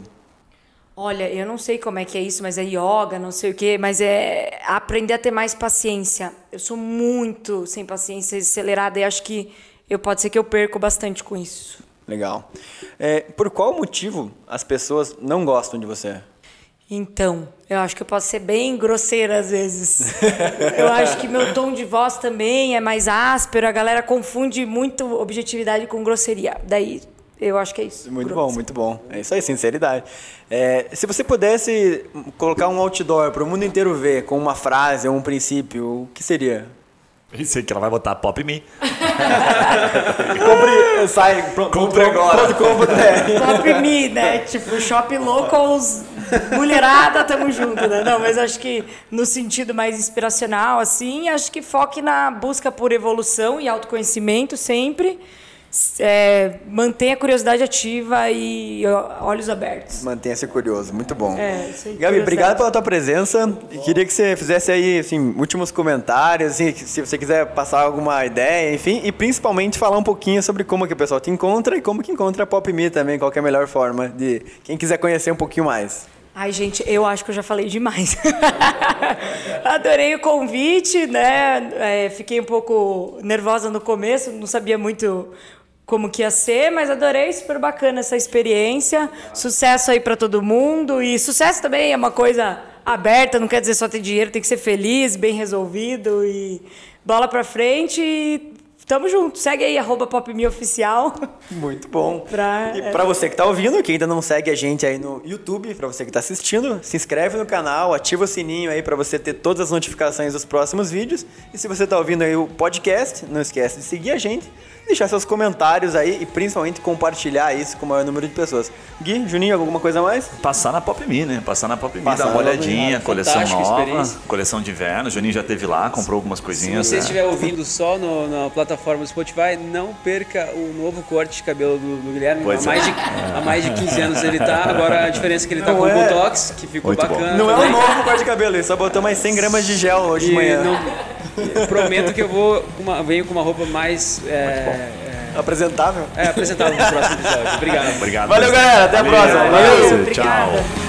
Olha, eu não sei como é que é isso, mas é yoga, não sei o quê, mas é aprender a ter mais paciência. Eu sou muito sem paciência, acelerada, e acho que eu pode ser que eu perco bastante com isso. Legal. É, por qual motivo as pessoas não gostam de você? Então, eu acho que eu posso ser bem grosseira às vezes. eu acho que meu tom de voz também é mais áspero, a galera confunde muito objetividade com grosseria. Daí, eu acho que é isso. Muito bom, muito bom. É isso aí, sinceridade. É, se você pudesse colocar um outdoor para o mundo inteiro ver com uma frase ou um princípio, o que seria? Pensei que ela vai botar Pop Me. compre, sai, pronto, compre agora. Pronto, compre, é. Pop Me, né? Tipo, Shop Locals, mulherada, tamo junto, né? Não, mas acho que no sentido mais inspiracional, assim, acho que foque na busca por evolução e autoconhecimento sempre é, mantenha a curiosidade ativa e olhos abertos. Mantenha-se curioso, muito bom. É, Gabi, obrigado pela tua presença. Queria que você fizesse aí, assim, últimos comentários, assim, se você quiser passar alguma ideia, enfim, e principalmente falar um pouquinho sobre como que o pessoal te encontra e como que encontra a Pop Me também, qual é a melhor forma de quem quiser conhecer um pouquinho mais. Ai, gente, eu acho que eu já falei demais. Adorei o convite, né? É, fiquei um pouco nervosa no começo, não sabia muito como que ia ser, mas adorei, super bacana essa experiência. Sucesso aí para todo mundo e sucesso também é uma coisa aberta, não quer dizer só ter dinheiro, tem que ser feliz, bem resolvido e bola para frente. E tamo junto. Segue aí arroba popmeoficial. Muito bom. pra, e para você que tá ouvindo, que ainda não segue a gente aí no YouTube, para você que tá assistindo, se inscreve no canal, ativa o sininho aí para você ter todas as notificações dos próximos vídeos. E se você tá ouvindo aí o podcast, não esquece de seguir a gente deixar seus comentários aí e principalmente compartilhar isso com o maior número de pessoas. Gui, Juninho, alguma coisa a mais? Passar na Pop Me, né? Passar na Pop Me, dar uma olhadinha, coleção nova, coleção de inverno. Juninho já teve lá, comprou algumas coisinhas. Se você né? estiver ouvindo só no, na plataforma do Spotify, não perca o novo corte de cabelo do, do Guilherme. Pois há, é. mais de, há mais de 15 anos ele tá, agora a diferença é que ele tá não com é... Botox, que ficou Muito bacana. Bom. Não também. é um novo corte de cabelo, ele só botou mais 100 gramas de gel hoje e de manhã. Não, prometo que eu vou uma, venho com uma roupa mais é, Apresentável? É, apresentável no próximo episódio. Obrigado. Obrigado. Valeu, galera. Até a próxima. Valeu. Valeu. Tchau.